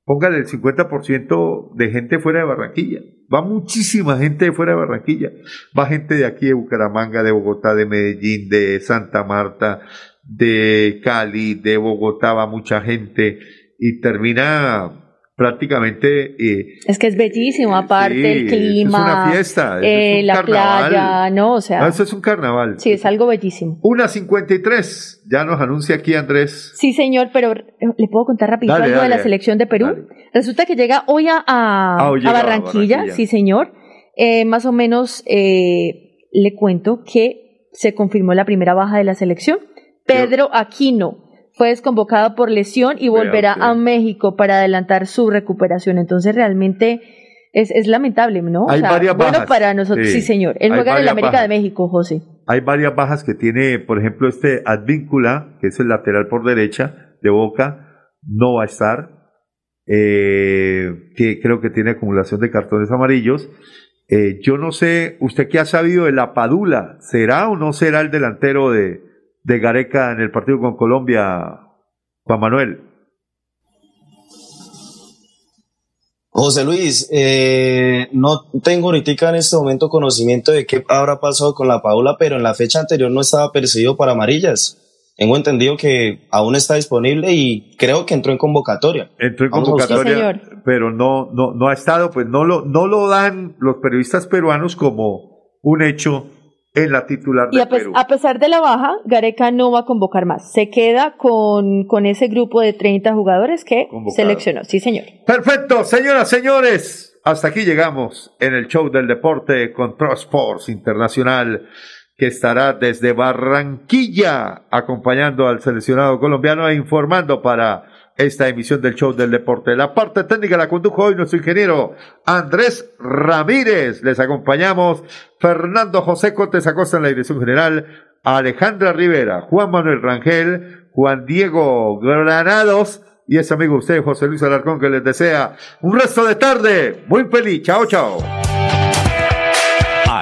póngale el 50% de gente fuera de Barranquilla. Va muchísima gente de fuera de Barranquilla. Va gente de aquí, de Bucaramanga, de Bogotá, de Medellín, de Santa Marta, de Cali, de Bogotá, va mucha gente y termina prácticamente eh, Es que es bellísimo, aparte Sí, el eso es clima, una fiesta, eh, es un la carnaval. playa, ¿no? O sea, no, eso es un carnaval. sí, es algo bellísimo. Una 53, ya nos anuncia aquí Andrés. Sí, señor, pero eh, le puedo contar rapidito Dale, algo de dale, la dale. selección de Perú. Resulta que llega hoy a, a- Ah, a llega a Barranquilla, Barranquilla. sí, señor. Eh, más o menos eh, le cuento que se confirmó la primera baja de la selección. Pedro Aquino fue desconvocado por lesión y volverá a México para adelantar su recuperación. Entonces, realmente es, es lamentable, ¿no? O Hay sea, varias bueno bajas. para nosotros, sí, Sí. señor. Él juega en el América bajas. de México, José. Hay varias bajas que tiene, por ejemplo, este Advíncula, que es el lateral por derecha de Boca, no va a estar. eh, que creo que tiene acumulación de cartones amarillos. Eh, yo no sé, ¿usted qué ha sabido de la Padula? ¿Será o no será el delantero de, de Gareca en el partido con Colombia, Juan Manuel? José Luis, eh, no tengo ahorita en este momento conocimiento de qué habrá pasado con la Paula, pero en la fecha anterior no estaba percibido para amarillas. Tengo entendido que aún está disponible y creo que entró en convocatoria. Entró en convocatoria, pero no, no, no ha estado, pues no lo, no lo dan los periodistas peruanos como un hecho en la titular y de a, Perú. a pesar de la baja, Gareca no va a convocar más. Se queda con, con ese grupo de 30 jugadores que seleccionó. Sí, señor. Perfecto, señoras, señores. Hasta aquí llegamos en el show del deporte con Sports Internacional, que estará desde Barranquilla acompañando al seleccionado colombiano e informando para esta emisión del show del deporte. La parte técnica la condujo hoy nuestro ingeniero Andrés Ramírez. Les acompañamos Fernando José Cotes Acosta en la dirección general, Alejandra Rivera, Juan Manuel Rangel, Juan Diego Granados y ese amigo usted, José Luis Alarcón, que les desea un resto de tarde muy feliz. Chao, chao.